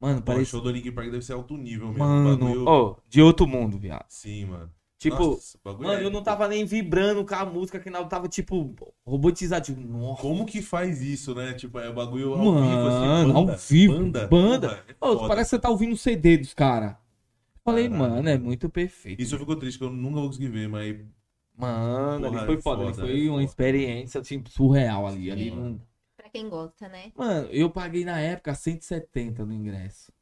Mano, Pô, o parece. show do Linkin Park deve ser alto nível mesmo. Mano, bagulho- ó, de outro mundo, viado. Sim, mano. Tipo, Nossa, Mano, é- eu não tava nem vibrando com a música, que não tava, tipo, robotizado. Tipo, nossa. Como que faz isso, né? Tipo, é o bagulho ao Mano, vivo, assim, banda, ao vivo, Banda. banda. porra, é foda. parece que você tá ouvindo o CD dos caras. Falei, Caralho. mano, é muito perfeito. Isso ficou triste, que eu nunca vou conseguir ver, mas Mano, Porra, ali foi é foda. ali foda, foi é uma foda. experiência, tipo, surreal ali. ali Sim. não- Pra quem gosta, né? Mano, eu paguei na época 170 no ingresso.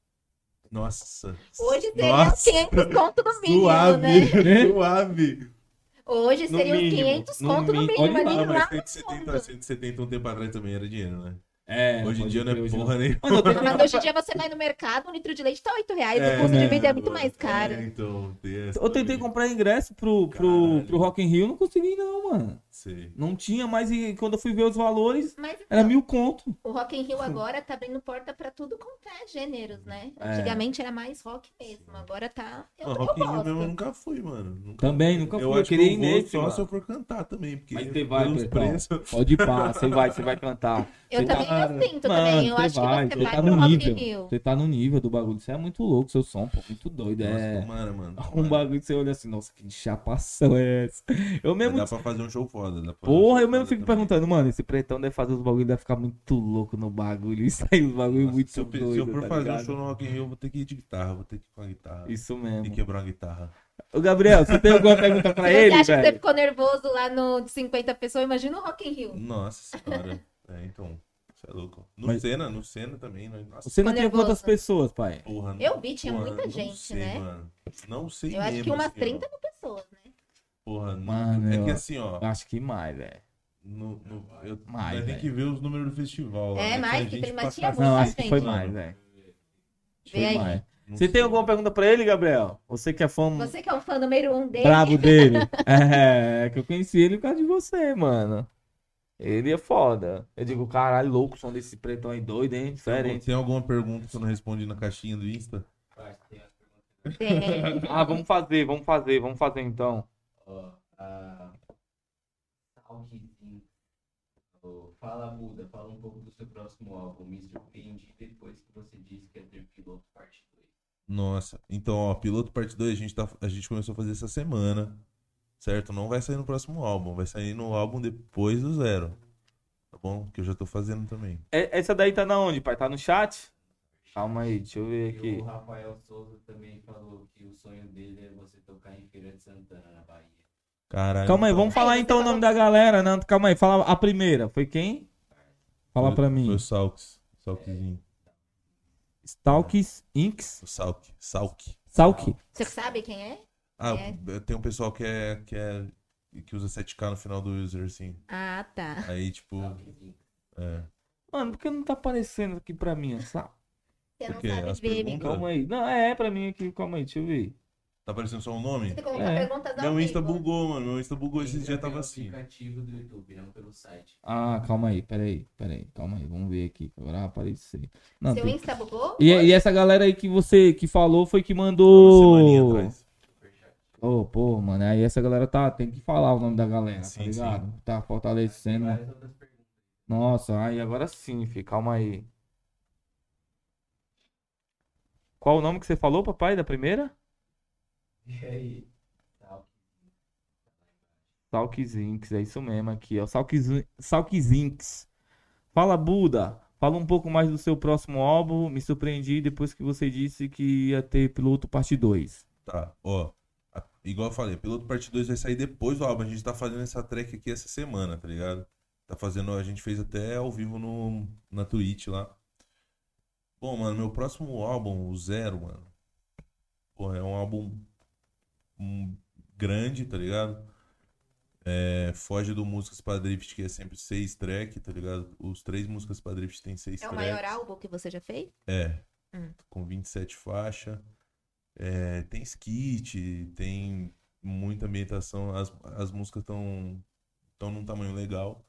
Nossa. Hoje seria Nossa. 500 conto no mínimo, Suave, né? suave. Hoje No seria uns mínimo, 500 no conto no mínimo olha lá, Ah, lá. mas 170, 170 um tempo atrás também era dinheiro, né? É, Hoje em dia não é porra nenhuma. Mano, eu tenho Mas hoje em dia você vai no mercado, um litro de leite tá 8 reais, É, o custo de vida é muito mais caro. É, então, Eu tentei comprar ingresso pro, pro, Caralho. pro Rock in Rio, não consegui não, mano. Sei. Não tinha mais, e quando eu fui ver os valores, Mas era então, mil conto. o Rock in Rio agora tá abrindo porta pra tudo quanto é gêneros, né? É. Antigamente era mais rock mesmo, agora tá... Eu, Mano, eu Rock in Rio mesmo eu nunca fui, mano. Nunca Também, nunca eu fui, eu acho queria que ir eu vou nesse, só mano. se eu for cantar também, porque Mas você vai. Pode ir pá, você vai, você vai cantar. Eu Você também tá- eu sinto Mano, também, eu você acho vai, que você você vai tá no nível. Você tá no nível do bagulho. Você é muito louco, seu som, pô, muito doido. É Nossa, tomara, mano. um tomara. bagulho que você olha assim, nossa, que chapação é essa? Eu mesmo. Dá pra fazer um show foda. Dá pra Porra, eu mesmo fico também. perguntando, mano, esse pretão deve fazer os bagulhos, deve ficar muito louco no bagulho. Isso aí, os bagulhos Nossa, muito se eu, doido. se eu for tá fazer ligado? um show no Rock in Rio, eu vou ter que ir de guitarra, vou ter que ir com a guitarra. Isso E mesmo. quebrar uma guitarra. Ô, Gabriel, você tem alguma pergunta pra Se ele, você acha que você velho? ficou nervoso lá no de 50 pessoas, imagina o Rock in Rio. Nossa senhora. é, então. Você é louco. No Mas- Senna, no Senna também. né? Nossa, Você não Ficou tinha quantas pessoas, pai? porra. não- Eu vi, tinha porra, muita não gente, sei, né? Mano. Não sei Eu acho mesmo, que umas assim, ó. 30 mil pessoas, né? Porra, Mano, é que assim, ó. Acho que mais, velho. No, no, eu, Mais, nós tem que ver os números do festival. É, né? mais, Tinha que tem- mas tinha cacete, Não, muita acho que foi mais, velho. Vê Foi aí. mais. Não Você tem alguma pergunta pra ele, Gabriel? Você que é fã Você que é um fã número um dele. brabo dele. É, que eu conheci ele por causa de você, mano. Ele é foda. Eu digo, caralho, louco, o som desse pretão aí doido, hein? Diferente. Tem alguma pergunta que eu não respondi na caixinha do Insta? Tem. Ah, vamos fazer, vamos fazer, vamos fazer então. Ó, a Fala Buda, fala um pouco do seu próximo álbum. Me surpreendi depois que você disse que ia ter piloto parte 2. Nossa, então, ó, Piloto Parte 2 a gente, tá, a gente começou a fazer essa semana, certo? Não vai sair no próximo álbum, vai sair no álbum depois do zero, tá bom? Que eu já tô fazendo também. É- Essa daí tá na onde, pai? Tá no chat? Calma aí, deixa eu ver E aqui. o Rafael Souza também falou que o sonho dele é você tocar em Feira de Santana, na Bahia. Caralho. Calma aí, então, vamos falar então o nome da galera, né? Calma aí, fala a primeira. Foi quem? Fala pra Foi mim. o Salks, Salkzinho. Stalks Inks. O Salk, Salk. Salk. Você sabe quem é? Ah, É. tem um pessoal que é, que é, que usa 7K no final do user, assim. Ah, tá. Aí, tipo, é. Mano, por que não tá aparecendo aqui pra mim, sabe? Você não sabe As ver, perguntas? Calma aí. Não, é pra mim aqui, calma aí, deixa eu ver. Tá aparecendo só o nome? Você É. perguntas Meu Insta vivo. bugou, mano. Meu Insta bugou esses Entra dias, tava assim. aplicativo do YouTube, não pelo site. Ah, calma aí, peraí, peraí, calma aí, vamos ver aqui, agora. Não, Seu tem- Insta bugou? e, e essa galera aí que você que falou foi que Uma semaninha mandou. atrás. Ô, pô, mano, aí essa galera tá, tem que falar o nome da galera, Sim, tá ligado? Tá Tem fortalecendo. Nossa, aí agora sim, fi, calma aí. Qual o nome que você falou, papai, da primeira? E aí? Salkzinks, é isso mesmo aqui, ó. Salkzinks. Fala, Buda. Fala um pouco mais do seu próximo álbum. Me surpreendi depois que você disse que ia ter piloto parte 2. Tá, ó. a- Igual eu falei, Piloto Parte 2 vai sair depois do álbum. A gente tá fazendo essa track aqui essa semana, tá ligado? Tá fazendo, a gente fez até ao vivo no, na Twitch lá. Bom, mano, meu próximo álbum, o Zero, mano. Porra, é um álbum grande, tá ligado? É, foge do Músicas pra Drift, que é sempre seis track, tá ligado? Os três Músicas pra Drift tem seis É o tracks. maior álbum que você já fez? É. Hum. Com 27 faixas. É, tem skit, tem muita ambientação. As, as músicas estão tão num tamanho legal.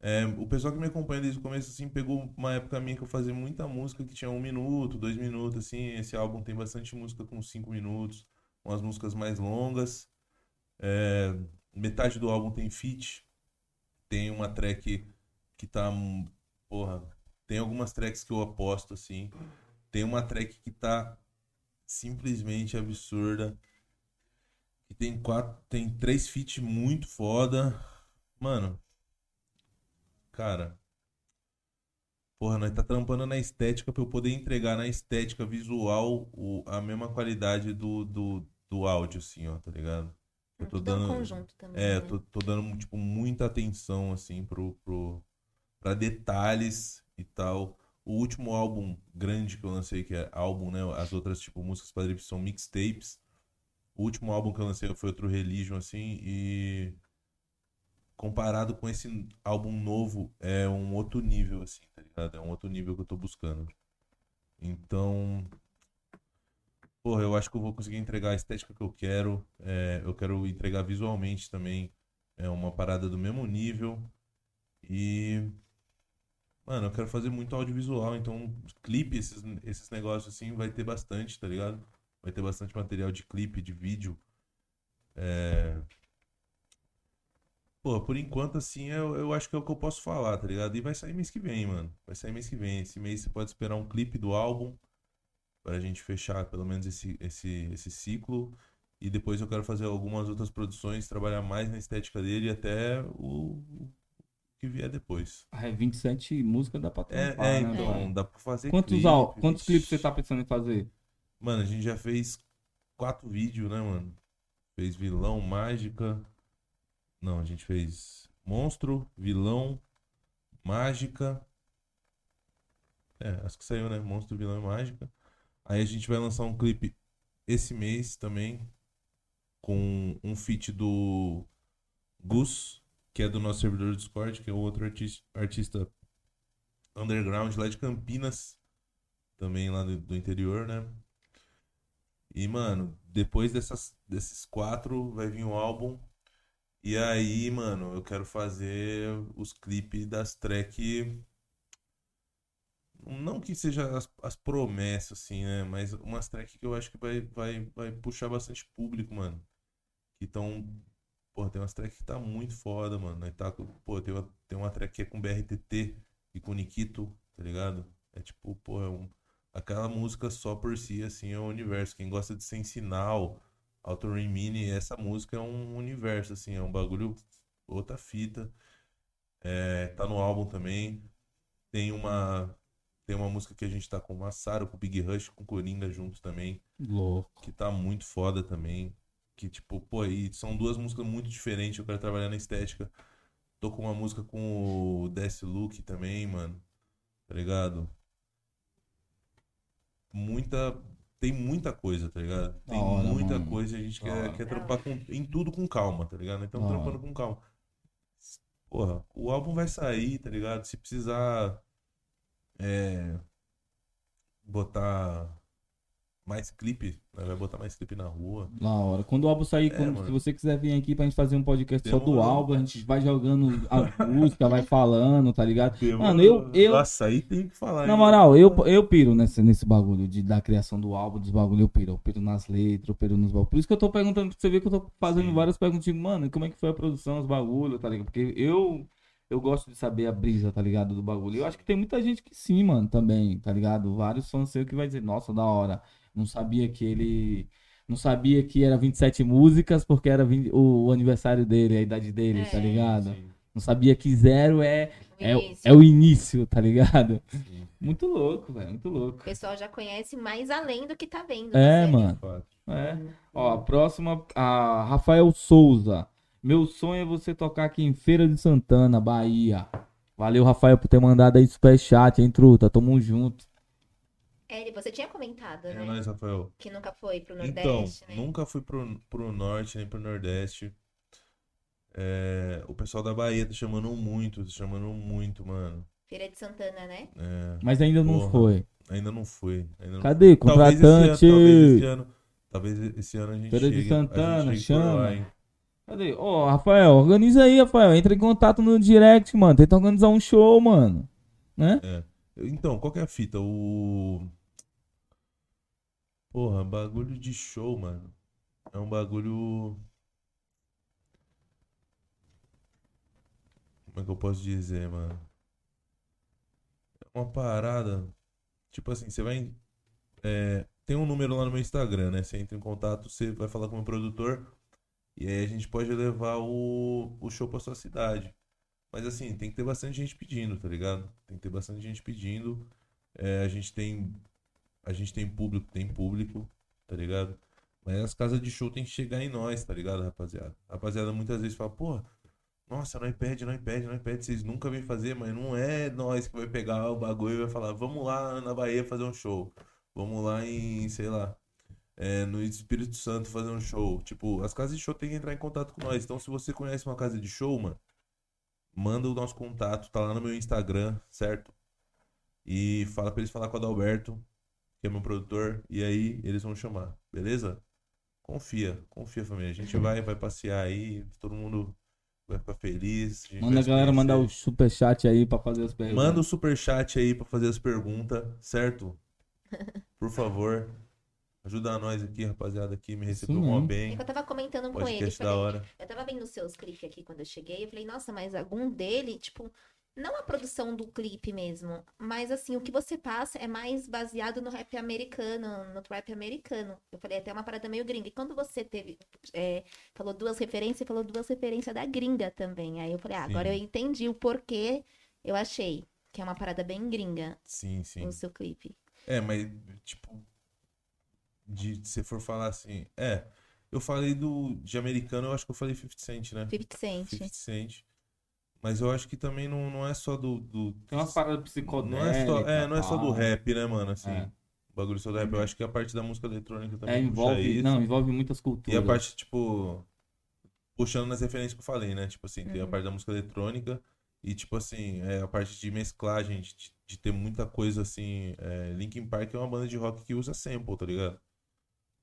É, o pessoal que me acompanha desde o começo, assim, pegou uma época minha que eu fazia muita música que tinha um minuto, dois minutos, assim. Esse álbum tem bastante música com cinco minutos, umas músicas mais longas. É, metade do álbum tem feat. Tem uma track que tá. Porra, tem algumas tracks que eu aposto, assim. Tem uma track que tá simplesmente absurda. Que tem quatro. Tem três feats muito foda. Mano. Cara. Porra, nós tá trampando na estética pra eu poder entregar na estética visual o, a mesma qualidade do, do, do áudio, assim, ó, tá ligado? Eu tô Tudo é um dando. conjunto também. É, né? tô, tô dando, tipo, muita atenção, assim, pro, pro, pra detalhes e tal. O último álbum grande que eu lancei, que é álbum, né? As outras, tipo, músicas para são mixtapes. O último álbum que eu lancei foi outro Religion, assim, e comparado com esse álbum novo, é um outro nível, assim, tá ligado? É um outro nível que eu tô buscando. Então, porra, eu acho que eu vou conseguir entregar a estética que eu quero. É, eu quero entregar visualmente também. É uma parada do mesmo nível. E. Mano, eu quero fazer muito audiovisual, então clipe, esses, esses negócios assim, vai ter bastante, tá ligado? Vai ter bastante material de clipe, de vídeo. É... Pô, por enquanto, assim, eu, eu acho que é o que eu posso falar, tá ligado? E vai sair mês que vem, mano. Vai sair mês que vem. Esse mês você pode esperar um clipe do álbum pra gente fechar pelo menos esse, esse, esse ciclo. E depois eu quero fazer algumas outras produções, trabalhar mais na estética dele até o, que vier depois. Ah, é 27 músicas dá pra É, é, né, então, dá pra fazer Quantos, clipe, al- quantos clipes você tá pensando em fazer? Mano, a gente já fez quatro vídeos, né, mano? Fez vilão, mágica. Não, a gente fez monstro, vilão, mágica. É, acho que saiu, né? Monstro, vilão e mágica. Aí a gente vai lançar um clipe esse mês também. Com um feat do Gus, que é do nosso servidor do Discord, que é outro artis- artista underground lá de Campinas. Também lá do, do interior, né? E, mano, depois dessas, desses quatro vai vir um álbum. E aí, mano, eu quero fazer os clipes das track Não que seja as, as promessas, assim, né? Mas umas tracks que eu acho que vai, vai, vai puxar bastante público, mano. Que estão. Pô, tem umas tracks que tá muito foda, mano. Tá, pô, tem uma, tem uma track que é com BRTT e com Nikito, tá ligado? É tipo, pô, é um, aquela música só por si, assim, é um universo. Quem gosta de sem sinal, Auto Rain Mini, essa música é um universo, assim, é um bagulho, outra fita. É, tá no álbum também. Tem uma, tem uma música que a gente tá com o Massaro, com o Big Rush, com o Coringa juntos também Louco. que tá muito foda também. Que, tipo, pô, e são duas músicas muito diferentes. Eu quero trabalhar na estética. Tô com uma música com o Death Look também, mano. Tá ligado? Muita. Tem muita coisa, tá ligado? Tem hora, muita mano. coisa e a gente Da quer, hora. quer trampar com, em tudo com calma, tá ligado? Então, Da trampando hora. com calma. Porra, o álbum vai sair, tá ligado? Se precisar. É. Botar mais clipe, né? vai botar mais clipe na rua. Da hora. Quando o álbum sair, É, quando- se você quiser vir aqui pra gente fazer um podcast só do Demorou. álbum, a gente vai jogando a música, vai falando, tá ligado? Mano, eu- eu- Nossa, aí tem que falar. Na moral, eu, eu piro nesse, nesse bagulho de, da criação do álbum, dos bagulho, eu piro. Eu piro nas letras, eu piro nos bagulhos. Por isso que eu tô perguntando pra você ver que eu tô fazendo Sim. várias perguntas, tipo, mano, como é que foi a produção, os bagulhos, tá ligado? Porque eu, eu gosto de saber a brisa, tá ligado, do bagulho. Eu acho que tem muita gente que sim, mano, também, tá ligado? Vários fãs seus que vai dizer, nossa, da hora. Não sabia que ele... Não sabia que era 27 músicas porque era 20 o, o aniversário dele, a idade dele, tá É. ligado? Sim, Não sabia que zero é, O é, é o início, tá ligado? sim, Muito louco, velho, muito louco. O pessoal já conhece mais além do que tá vendo. É, você. mano. É. Ó, a próxima, a Rafael Souza. Meu sonho é você tocar aqui em Feira de Santana, Bahia. Valeu, Rafael, por ter mandado aí superchat, hein, truta? Tamo junto. Eri, você tinha comentado, É né? nóis, Rafael. Que nunca foi pro Então, Nordeste, né? nunca fui pro, pro norte nem pro nordeste. É, o pessoal da Bahia tá chamando muito, tá chamando muito, mano. Feira de Santana, né? É, Mas ainda não Porra. foi. ainda não fui. Ainda não Cadê? fui. Talvez esse ano- Contratante. Talvez esse ano, talvez esse ano a gente Feira de chegue, a gente Santana, lá, chama. Cadê? Ó, Rafael, organiza aí, Rafael. Entra em contato no direct, mano. Tenta organizar um show, mano. Né? Então, qual que é a fita? O. Porra, bagulho de show, mano. É um bagulho. Como é que eu posso dizer, mano? É uma parada. Tipo assim, você vai. é, tem um número lá no meu Instagram, né? Você entra em contato, você vai falar com o meu produtor. E aí a gente pode levar o, o show pra sua cidade. Mas assim, tem que ter bastante gente pedindo, tá ligado? Tem que ter bastante gente pedindo. É, a gente tem. A gente tem público, tem público, tá ligado? Mas as casas de show tem que chegar em nós, tá ligado, rapaziada? Rapaziada muitas vezes fala, pô, nossa, não impede, não impede, não impede, vocês nunca vêm fazer, mas não é nós que vai pegar o bagulho e vai falar, vamos lá na Bahia fazer um show. Vamos lá em, sei lá, é, no Espírito Santo fazer um show. Tipo, as casas de show tem que entrar em contato com nós. Então, se você conhece uma casa de show, mano, manda o nosso contato, tá lá no meu Instagram, certo? E fala pra eles falar com o Adalberto, que é meu produtor, e aí eles vão chamar, beleza? Confia, confia, família. A gente vai, vai passear aí, todo mundo vai ficar feliz. gente Manda a galera mandar o conhecer. superchat aí pra fazer as perguntas. Manda o superchat aí pra fazer as perguntas, certo? Por favor. Ajuda nós aqui, rapaziada, aqui, me recebeu mó? É bem. que eu tava comentando com ele. Falei, hora. Eu tava vendo os seus clipes aqui quando eu cheguei. Eu falei, nossa, mas algum dele, tipo, não a produção do clipe mesmo, mas assim, o que você passa é mais baseado no rap americano, no trap americano. Eu falei até uma parada meio gringa. E quando você teve, é, falou duas referências, falou duas referências da gringa também. Aí eu falei, ah, agora eu entendi o porquê eu achei que é uma parada bem gringa Sim, sim. o seu clipe. É, mas, tipo, de, se for falar assim, é, eu falei do, de americano, eu acho que eu falei 50 Cent, né? 50 Cent. 50 Cent. Mas eu acho que também não, não é só do, do Tem umas paradas psicodélicas. não é só, é, não é só do rap, né, mano, assim. É. O bagulho só do rap, eu acho que a parte da música eletrônica É, também puxa envolve, isso. não, envolve muitas culturas. E a parte, tipo, puxando nas referências que eu falei, né? Tipo assim, tem a Uhum. parte da música eletrônica e, tipo assim, é a parte de mesclagem, de, de ter muita coisa assim. É, Linkin Park é uma banda de rock que usa sample, tá ligado?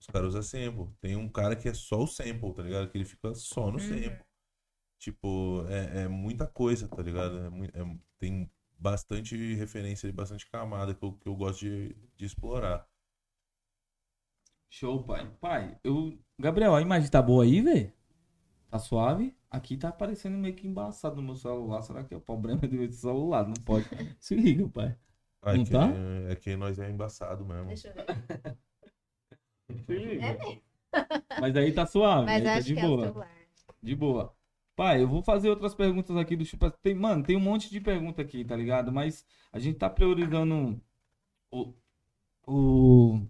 Os caras usam sample. Tem um cara que é só o sample, tá ligado? Que ele fica só no Uhum. sample. Tipo, é, é muita coisa, tá ligado? É é- tem bastante referência e bastante camada que eu, que eu gosto de, de explorar. Show, pai. Pai, eu. Gabriel, a imagem tá boa aí, velho? Tá suave? Aqui tá aparecendo meio que embaçado no meu celular. Será que é o problema do celular? Não pode. Se liga, pai. Ah, Não é, que, tá? é que nós é embaçado mesmo. Deixa eu ver. É mesmo. Mas aí tá suave. Mas aí tá de é boa. celular. De boa. Pai, eu vou fazer outras perguntas aqui do Chupa. Tem, mano, tem um monte de pergunta aqui, tá ligado? Mas a gente tá priorizando o, o,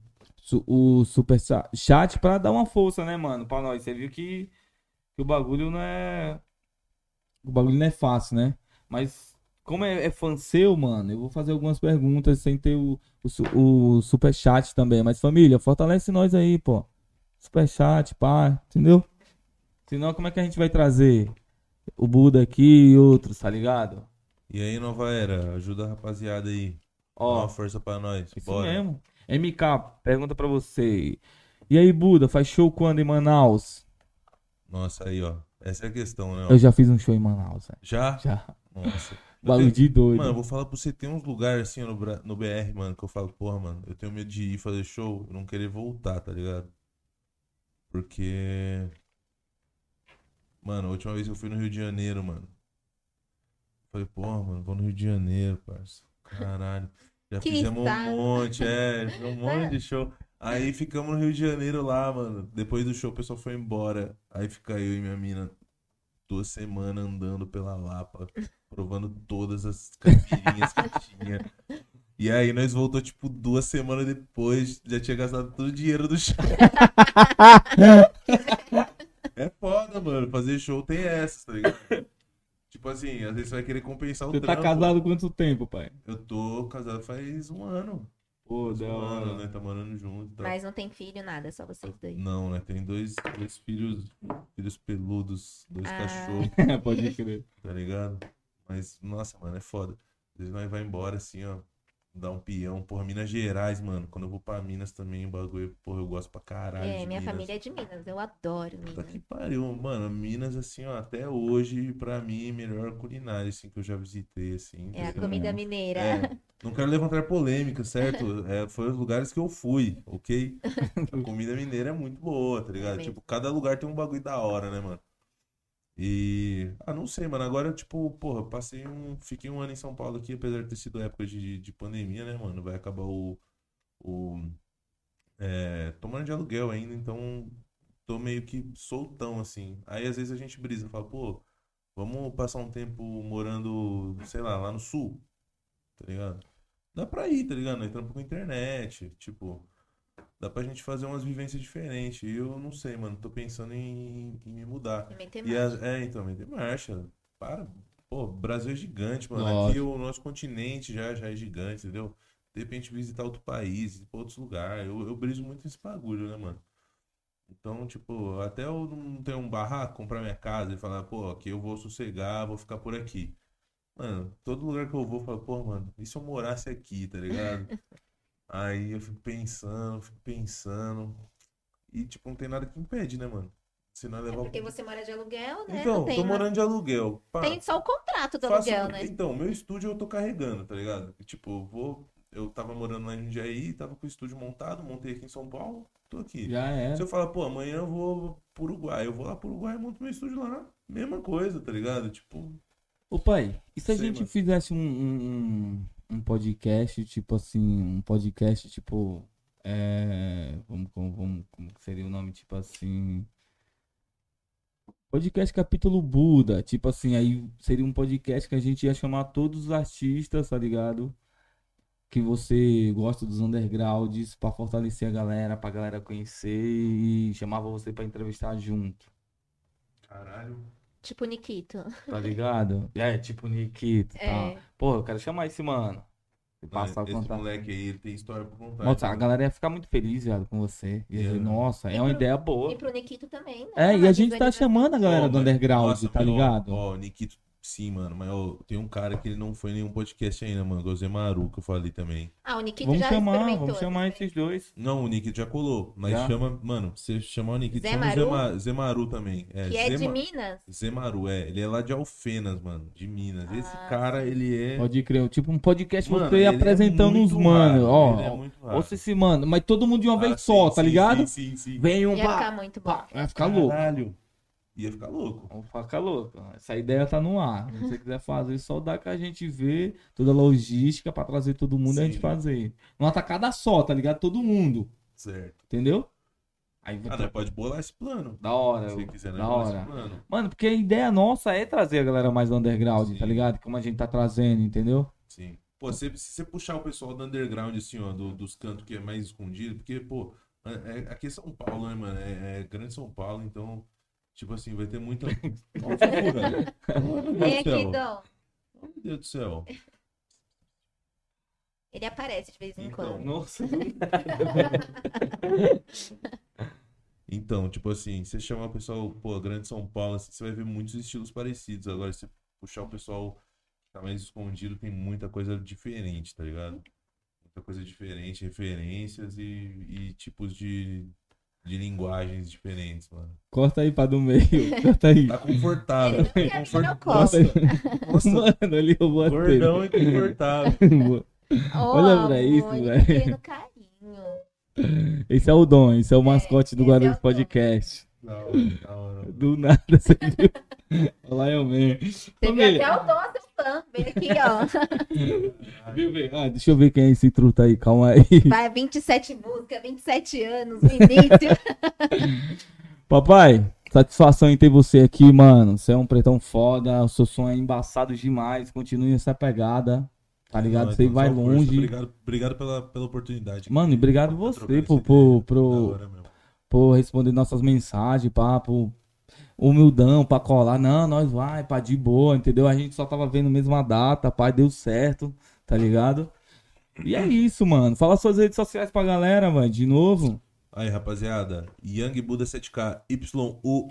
o super cha- chat pra dar uma força, né, mano? Pra nós. Você viu que, que o bagulho não é. O bagulho não é fácil, né? Mas como é, é fã seu, mano, eu vou fazer algumas perguntas sem ter o, o, o super chat também. Mas família, fortalece nós aí, pô. Super chat, pá, entendeu? Senão, como é que a gente vai trazer o Buda aqui e outros, tá ligado? E aí, nova era, ajuda a rapaziada aí. Dá Ó, uma força pra nós. isso Bora. mesmo. MK, pergunta pra você. E aí, Buda, faz show quando em Manaus? Nossa, aí, ó. Essa é a questão, né? ó. Eu já fiz um show em Manaus, velho. Já? Já. Nossa. Bagulho de doido. Mano, eu vou falar pra você, tem uns lugares assim no, no BR, mano, que eu falo, porra, mano, eu tenho medo de ir fazer show e não querer voltar, tá ligado? Porque. Mano, a última vez que eu fui no Rio de Janeiro, mano. Falei, porra, mano, vou no Rio de Janeiro, parça. Caralho. Já Que fizemos um estado. monte, é, um monte de show. Aí ficamos no Rio de Janeiro lá, mano. Depois do show, o pessoal foi embora. Aí fica eu e minha mina duas semanas andando pela Lapa, provando todas as caipirinhas que tinha. E aí nós voltou, tipo, duas semanas depois, já tinha gastado todo o dinheiro do show. É foda, mano. Fazer show tem essas, tá ligado? Tipo assim, às vezes você vai querer compensar o Você tá trampo. casado há quanto tempo, pai? Eu tô casado faz um ano. Pô, da um ano, né? Tá morando junto. Tá... Mas não tem filho, nada, só vocês dois. Não, né? Tem dois, dois filhos, filhos peludos, dois Ah. cachorros, Pode crer. tá ligado? Mas, nossa, mano, é foda. Às vezes nós vai embora assim, ó. Dar um peão. Porra, Minas Gerais, mano. Quando eu vou pra Minas também, o bagulho, porra, eu gosto pra caralho. É, minha Minas. família é de Minas, eu adoro Minas. que pariu, mano. Minas, assim, ó, até hoje, pra mim, melhor culinária, assim, que eu já visitei, assim. É a comida mineira. É, não quero levantar polêmica, certo? É, foi os lugares que eu fui, ok? A comida mineira é muito boa, tá ligado? mesmo. Tipo, cada lugar tem um bagulho da hora, né, mano? E. Ah, não sei, mano. Agora, tipo, porra, passei um. Fiquei um ano em São Paulo aqui, apesar de ter sido época de, de pandemia, né, mano? Vai acabar o. o é, tomando de aluguel ainda, então tô meio que soltão, assim. Aí às vezes a gente brisa, fala, pô, vamos passar um tempo morando, sei lá, lá no sul, tá ligado? Dá pra ir, tá ligado? Trampamos com internet, tipo, dá pra gente fazer umas vivências diferentes. E eu não sei, mano, tô pensando em, em me mudar. E as- é, então, tem marcha. Para. Pô, o Brasil é gigante, mano. Lógico. Aqui o nosso continente já, já é gigante, entendeu? De repente visitar outro país, ir pra outros lugares. Eu, eu briso muito nesse bagulho, né, mano? Então, tipo, até eu não ter um barraco, comprar minha casa e falar, pô, aqui eu vou sossegar, vou ficar por aqui. Mano, todo lugar que eu vou, eu falo, pô, mano, e se eu morasse aqui, tá ligado? Aí eu fico pensando, fico pensando. E, tipo, não tem nada que impede, né, mano? Se não É levar o porque você mora de aluguel, né? então, não tem, tô uma- morando de aluguel. Pá, tem só o contrato do faço- aluguel, né? Então, meu estúdio eu tô carregando, tá ligado? Tipo, eu vou. Eu tava morando lá em Jundiaí, tava com o estúdio montado, montei aqui em São Paulo, tô aqui. Já é. Se eu falar, pô, amanhã eu vou pro Uruguai, eu vou lá pro Uruguai e monto meu estúdio lá. Mesma coisa, tá ligado? Tipo, Ô pai, e se a gente mano. fizesse um, um, um podcast, tipo assim, um podcast tipo. É, vamos, vamos, como seria o nome? Tipo assim. Podcast capítulo Buda. Tipo assim, aí seria um podcast que a gente ia chamar todos os artistas, tá ligado? Que você gosta dos undergrounds pra fortalecer a galera, pra galera conhecer e chamava você pra entrevistar junto. caralho. Tipo Nikito. Tá ligado? É, tipo Nikito, tá? É. Pô, eu quero chamar esse mano. E passar Esse contato. moleque aí, ele tem história pra contar. Nossa, a então. galera ia ficar muito feliz, viado, com você. Ia dizer, É. nossa, é E uma pro- ideia boa. E pro Nikito também, né? É, e a gente tá ele- chamando a galera Ó, do underground, nossa, tá ligado? Ó, Nikito, Sim, mano, mas ó, tem um cara que ele não foi em nenhum podcast ainda, mano, é o Zemaru, que eu falei também. Ah, o Nikito Vamos já chamar, experimentou. vamos chamar né? esses dois. Não, o Nick já colou, mas Já? chama, mano, você chamar o Nick, chama o Zemaru? Zema, Zemaru também. É, Que é de Minas? Zemaru, é, ele é lá de Alfenas, mano, de Minas. Esse Ah, cara, ele é... Pode crer, tipo um podcast Mano, você ele é apresentando muito uns mano, ó. ele é muito raro. Ouça esse mano, mas todo mundo de uma Ah, vez sim, só, tá sim, ligado? Sim, sim, sim. Vem um Ia pá, ficar muito bom. pá, vai ficar louco. Ia ficar louco. Vamos ficar louco. Essa ideia tá no ar. Se você quiser fazer, só dá que a gente vê toda a logística pra trazer todo mundo e a gente Sim. fazer. Numa tacada só, tá ligado? Todo mundo. Certo. Entendeu? Aí Ah, nós pode bolar esse plano. Da hora, Se você quiser, né? da hora. esse plano. Mano, porque a ideia nossa é trazer a galera mais underground, Sim. tá ligado? Como a gente tá trazendo, entendeu? Sim. Pô, se, se você puxar o pessoal do underground, assim, ó, do- dos cantos que é mais escondido, porque, pô, é- é- aqui é São Paulo, né, mano? É, é grande São Paulo, então, tipo assim, vai ter muita. Deus Vem do céu. aqui, Dom. Meu Deus do céu. Ele aparece de vez em Então. quando. Nossa. Então, tipo assim, você chamar o pessoal, pô, grande São Paulo, assim, você vai ver muitos estilos parecidos. Agora, se você puxar o pessoal que tá mais escondido, tem muita coisa diferente, tá ligado? Muita coisa diferente, referências e, e tipos de, de linguagens diferentes, mano. Corta aí pra do meio. Corta aí. Tá confortável. Ele não quer aí. Nossa, Mano, ali eu botei. gordão e confortável. Olha pra isso, velho. Esse é o Dom, esse é o mascote do esse é o Guarulhos Dom. Podcast. Da hora, da hora. Do nada, você viu? Olha lá eu mesmo. Você viu Família. até o Dom, fã. Vem aqui, ó. Viu, viu? Ah, deixa eu ver quem é esse truta aí, calma aí. Vai, 27 músicas, 27 anos, no início. Papai, satisfação em ter você aqui, mano. Você é um pretão foda, o seu som é embaçado demais. Continue essa pegada, tá ligado? Não, Você vai longe. Obrigado, obrigado pela, pela oportunidade. Mano, e obrigado você por. Por responder nossas mensagens, papo. Humildão pra colar. Não, nós vai, pá, de boa, entendeu? A gente só tava vendo mesmo a data, pai, deu certo, tá ligado? E é isso, mano. Fala suas redes sociais pra galera, mano, de novo. Aí, rapaziada. Young Buda 7K. Y-U-N-G-B-U-D-A.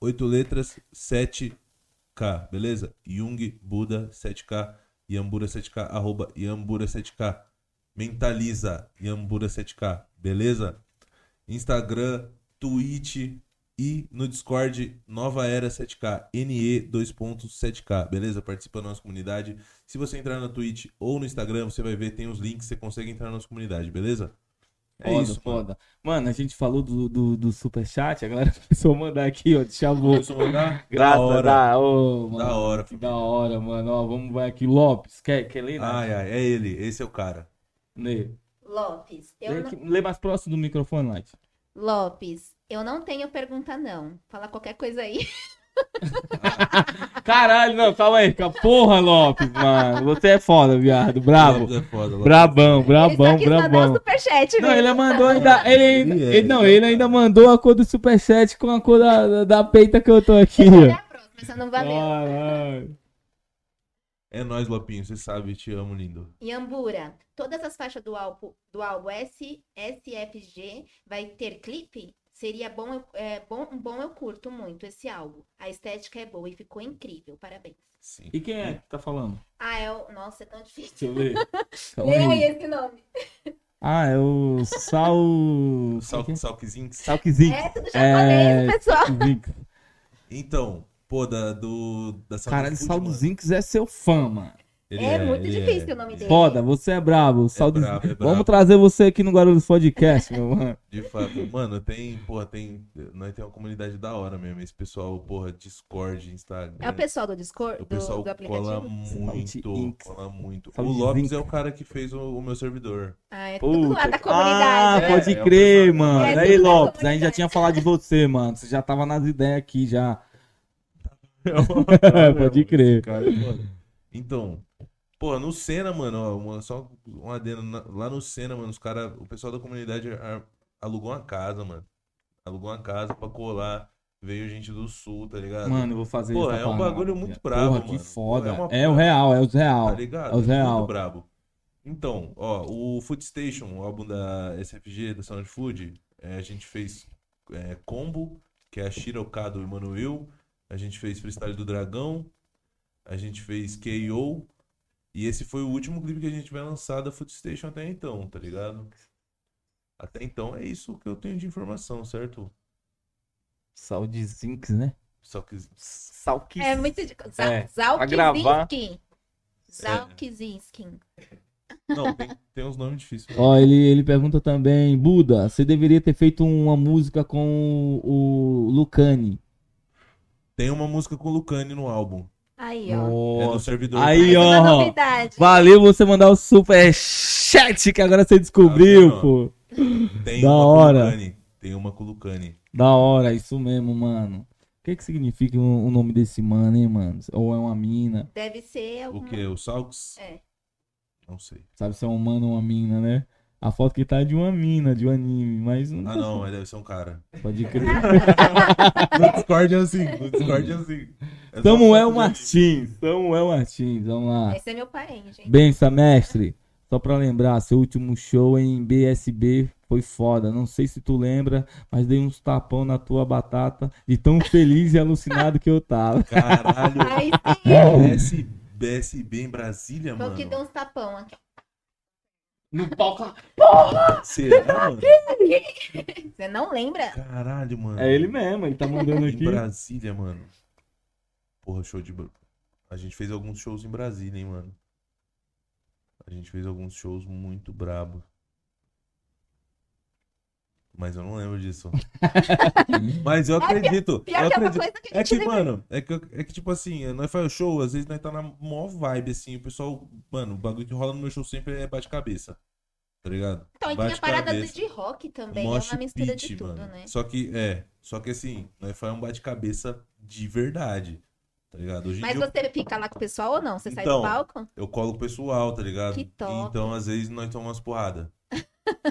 Oito letras, 7K. Beleza? Young Buda 7K. Yambura 7K. Arroba Yambura 7K. Mentaliza Yambura 7K. Beleza? Instagram, Twitch e no Discord Nova Era 7K. NE 2.7K. Beleza? Participa da nossa comunidade. Se você entrar na Twitch ou no Instagram, você vai ver, tem os links, você consegue entrar na nossa comunidade, beleza? É foda, isso, mano. foda. Mano, a gente falou do, do, do superchat, a galera começou a mandar aqui, ó, deixa eu Começou a mandar? Graças da hora. da, ô, mano, Da hora, que da hora, mano. Ó, vamos vai aqui, Lopes. Quer, quer ler? né? Ai, ai, é ele, esse é o cara. Lê. Lopes, eu Lê, não... lê mais próximo do microfone, Light. Lopes, eu não tenho pergunta, não. Fala qualquer coisa aí. Caralho, não, calma aí. calma. Porra, Lopes, mano. Você é foda, viado. Brabo. Lopes é foda, Lopes. Brabão, Ele brabão, brabão. superchat, Não, ele mandou ainda. Ele, ainda- Ele é, ele- não, ele ele ainda mandou a cor do superchat com a cor da, da, peita que eu tô aqui, ó. não valeu. Caralho. É nóis, Lopinho, você sabe, te amo, lindo. Yambura, todas as faixas do álbum, do álbum S, SFG vai ter clipe? Seria bom, eu- é, bom, bom, eu curto muito esse álbum. A estética é boa e ficou incrível. Parabéns. Sim. E quem é que tá falando? Ah, é o. Nossa, é tão difícil. Deixa eu ver. Lê aí. esse nome. Ah, é o Sal. Sal, é? Salkzinks. Salkzinho. É tudo japonês, pessoal. Então, pô, da, do, da Caralho, Food, mano, Zinks é seu fã, mano. ele É muito ele difícil o nome dele. Foda, você é brabo. É brabo. Vamos trazer você aqui no Guarulhos Podcast, meu mano. De fato, mano, tem, porra, tem, nós tem uma comunidade da hora mesmo, esse pessoal, porra, Discord, Instagram. É o pessoal do Discord, O do, pessoal do cola aplicativo? muito, Inks. cola muito. O Lopes Zinks. é o cara que fez o, o meu servidor. Ah, é tudo lá da Ah, comunidade. né? pode É, é crer, pessoal- mano. É Aí, Lopes, a gente já tinha falado de você, mano. Você já tava nas ideias aqui já. É Pode crer. Cara, é então, pô, no Senna, mano, ó, uma- só um adendo. Lá no Senna, mano, os caras, o pessoal da comunidade alugou uma casa, mano. Alugou uma casa pra colar. Veio gente do sul, tá ligado? Mano, eu vou fazer Pô, essa é um parada. bagulho muito Porra, brabo, que mano. foda. É uma- É o real, é os real. Tá ligado? É os real. Muito brabo. Então, ó, o Food Station, o álbum da SFG, da Sound Food, é, a gente fez é, Combo, que é a Shira Okado e Emanuel. A gente fez Freestyle do Dragão, a gente fez KO. E esse foi o último clipe que a gente vai lançar da Footstation até então, tá ligado? Até então é isso que eu tenho de informação, certo? Saúde Zinks, né? Só que Salk. É muito de. É. Zalkizinski. Zalkizinski. Não, tem, tem uns nomes difíceis. Ó, ele, ele pergunta também, Buda, você deveria ter feito uma música com o Lucani. Tem uma música com o Lucani no álbum. Aí, ó. É do servidor. Aí, Mais uma ó. Valeu você mandar o super chat que agora você descobriu, Tá vendo? pô. Tem Da uma hora. com o Lucani. Tem uma com o Lucani. Da hora, isso mesmo, mano. O que que significa o, o nome desse mano, hein, mano? Ou é uma mina? Deve ser O alguma... que? O Salks? É. Não sei. Sabe se é um mano ou uma mina, né? A foto que tá é de uma mina, de um anime, mas não Ah, não, mas deve ser um cara. pode crer. No Discord é assim. No Discord é assim. É Samuel Martins, Samuel Martins, vamos lá. Esse é meu parente, hein? Bença, mestre. Só pra lembrar, seu último show em BSB foi foda. Não sei se tu lembra, mas dei uns tapão na tua batata de tão feliz e alucinado que eu tava. Caralho. Aí sim, BS, BSB em Brasília, foi o mano. que deu uns tapão aqui. No palco. Será, mano? Você não lembra? Caralho, mano. É ele mesmo, ele tá mandando Em aqui. Brasília, mano. Porra, show de. A gente fez alguns shows em Brasília, hein, mano. A gente fez alguns shows muito brabo. Mas eu não lembro disso. Mas eu acredito. Pior eu que é uma acredito. coisa que a É gente que, lembra. mano, é que, é que tipo assim, nós faz o show, às vezes nós tá na maior vibe, assim, o pessoal, mano, o bagulho que rola no meu show sempre é bate-cabeça. Tá ligado? Então, e tem a parada do cabeça. de rock também. Mosh é uma mistura pit, de tudo, mano. né? Só que, é, só que assim, nós faz um bate-cabeça de verdade. Tá ligado? Hoje Mas dia eu- você fica lá com o pessoal ou não? Você sai Então, do palco? eu colo o pessoal, tá ligado? Que top. Então, às vezes, nós tomamos porrada.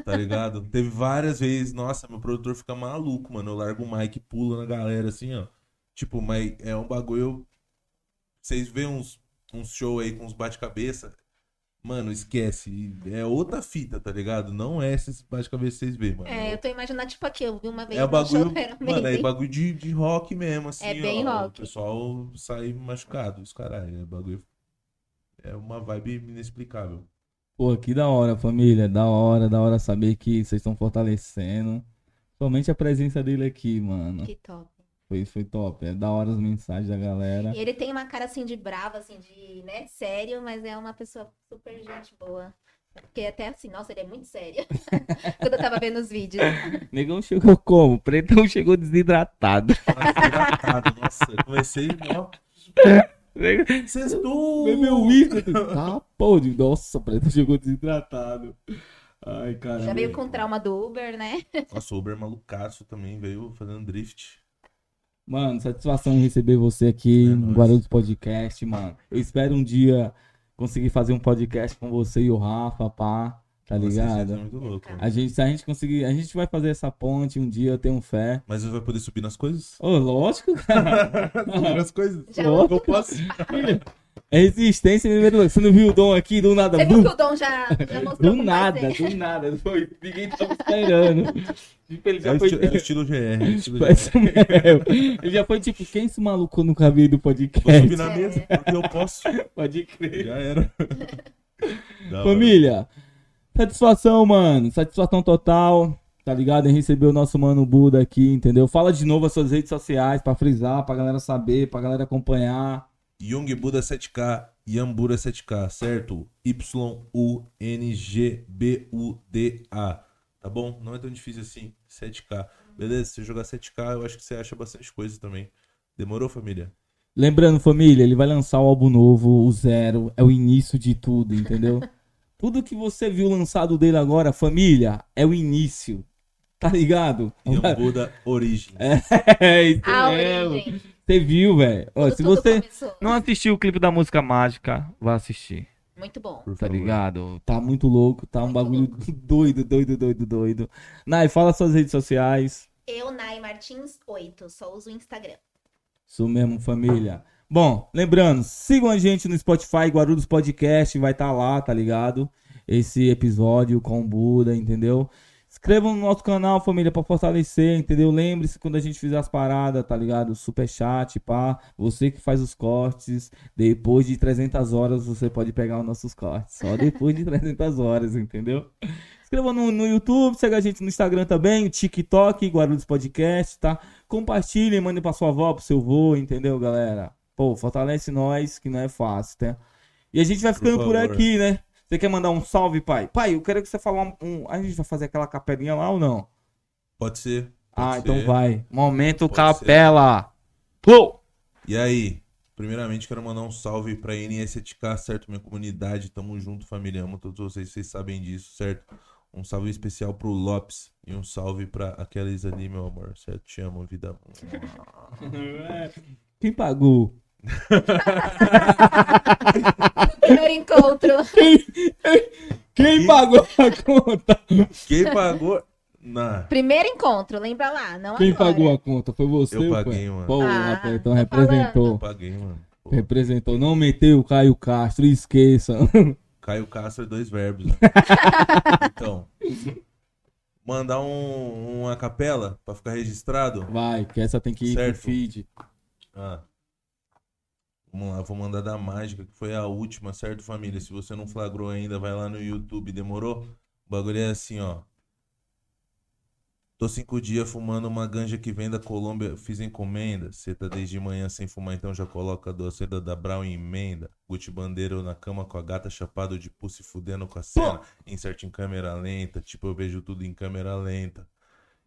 Tá ligado? Teve várias vezes, nossa, meu produtor fica maluco, mano. Eu largo o mic e pulo na galera, assim, ó. Tipo, mas é um bagulho. Vocês vêem uns, uns show aí com uns bate-cabeça. Mano, esquece. É outra fita, tá ligado? Não é esses bate-cabeça que vocês vêem, mano. É, eu tô imaginando, tipo aqui, eu vi uma vez É bagulho, show, era mano, é bagulho de, de rock mesmo, assim, É bem ó. rock. O pessoal sai machucado, os caralho. É bagulho. É uma vibe inexplicável. Pô, que da hora, família. Da hora, da hora saber que vocês estão fortalecendo. Somente a presença dele aqui, mano. Que top. Foi, foi top. É da hora as mensagens da galera. E ele tem uma cara assim de brava, assim, de, né, sério, mas é uma pessoa super gente boa. Porque até assim, nossa, ele é muito sério. Quando eu tava vendo os vídeos. Negão chegou como? Pretão chegou desidratado. Desidratado, nossa, eu comecei, ó. Sextou! Bebeu uísque. Tá, pô. de- Nossa, Pretão chegou desidratado. Ai, caramba. Já veio com trauma do Uber, né? Nossa, o Uber malucaço também veio fazendo drift. Mano, satisfação em receber você aqui É no nóis. Guarulhos Podcast, mano. Eu espero um dia conseguir fazer um podcast com você e o Rafa, pá. Tá Nossa, ligado? muito louco. A gente, se a gente conseguir, a gente vai fazer essa ponte um dia, eu tenho fé. Mas você vai poder subir nas coisas? Ô, lógico, cara. subir nas coisas? Já- Eu posso. É resistência em primeiro lugar. Você não viu o Dom aqui do nada? Você viu que o Dom já, já mostrou Do nada, do nada. Foi, ninguém tava esperando. Tipo, ele É já o, foi. esti- é o estilo GR. é o estilo GR. Ele já foi tipo, quem é esse maluco eu nunca vi do Vou podcast? subir na mesa, porque eu posso. Pode crer. Já era. Família, satisfação, mano. Satisfação total. Tá ligado? Em receber o nosso mano Buda aqui, entendeu? Fala de novo as suas redes sociais pra frisar, pra galera saber, pra galera acompanhar. Young Buda 7K, Yambura 7K, certo? Y-U-N-G-B-U-D-A. Tá bom? Não é tão difícil assim. 7K. Beleza? Se você jogar 7K, eu acho que você acha bastante coisa também. Demorou, família? Lembrando, família, ele vai lançar o álbum novo, o Zero. É o início de tudo, entendeu? tudo que você viu lançado dele agora, família, é o início. Tá ligado? Young Buda Origin. É, isso A mesmo. Você viu, velho? Se tudo você começou. não assistiu o clipe da música mágica, vá assistir. Muito bom. Por Tá favor. ligado? Tá muito louco, tá um Muito bagulho doido, doido, doido, doido. Nai, fala suas redes sociais. Eu, Nai Martins 8, só uso o Instagram. Isso mesmo, família. Bom, lembrando, sigam a gente no Spotify, Guarulhos Podcast, vai estar lá, tá ligado? Esse episódio com o Buda, entendeu? Inscrevam no nosso canal, família, pra fortalecer, entendeu? Lembre-se quando a gente fizer as paradas, tá ligado? Superchat, pá. Você que faz os cortes, depois de 300 horas você pode pegar os nossos cortes. Só depois de 300 horas, entendeu? Inscreva no, no YouTube, segue a gente no Instagram também, TikTok, Guarulhos Podcast, tá? Compartilhem, mandem pra sua avó, pro seu avô, entendeu, galera? Pô, fortalece nós, que não é fácil, tá? E a gente vai ficando por, favor. aqui, né? Você quer mandar um salve, pai? Pai, eu quero que você fale um, um- A gente vai fazer aquela capelinha lá ou não? Pode ser. pode ah, ser. então vai. Momento Pode capela. Pô! E aí, primeiramente quero mandar um salve pra NSTK, certo? Minha comunidade, tamo junto, família. Amo todos vocês, vocês sabem disso, certo? Um salve especial pro Lopes e um salve pra aqueles ali, meu amor, certo? Te amo, vida. Quem pagou? Primeiro encontro. Quem pagou a conta? Quem pagou? Nah. Primeiro encontro, lembra lá, não Quem agora. pagou a conta? Foi você? Eu pai? paguei, mano. Pô, Ah, rapaz, então tô representou. Eu paguei, mano. Pô, Representou. Não meteu o Caio Castro, esqueça. Caio Castro, dois verbos. né? então, mandar um, uma capela pra ficar registrado. Vai, que essa tem que ir Certo. pro feed. Ah. Vamos lá, vou mandar da mágica, que foi a última, certo, família? Se você não flagrou ainda, vai lá no YouTube, demorou? O bagulho é assim, ó. Tô cinco dias fumando uma ganja que vem da Colômbia, fiz encomenda. Cê tá desde manhã sem fumar, então já coloca a doceda da Brown em emenda. Gucci bandeiro na cama com a gata chapado de pulse fudendo com a cena. Insert em câmera lenta, tipo eu vejo tudo em câmera lenta.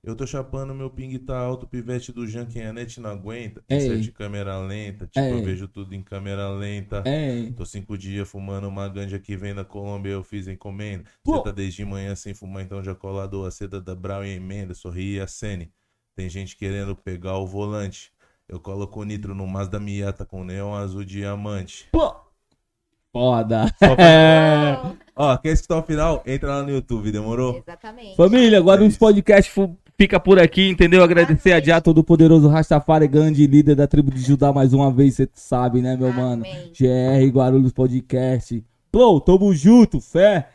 Eu tô chapando, meu ping tá alto, pivete do Jan, quem a net não aguenta. Ei. Insert em câmera lenta, tipo eu Ei. vejo tudo em câmera lenta. É, Tô cinco dias fumando uma ganja que vem da Colômbia, eu fiz encomenda. Você tá desde manhã sem fumar, então já colado a seda da Brown em emenda. Sorri e acene. Tem gente querendo pegar o volante. Eu coloco o nitro no Mazda Miata com neon azul diamante. pô. Foda. Pra- É. Ó, quer escutar o final? Entra lá no YouTube, demorou? Exatamente. Família, agora É os isso. podcasts fica por aqui, entendeu? Agradecer a Jah, todo poderoso Rastafari, grande líder da tribo de Judá mais uma vez, você sabe, né, meu mano? Amém. GR Guarulhos Podcast. Pô, tamo junto, fé.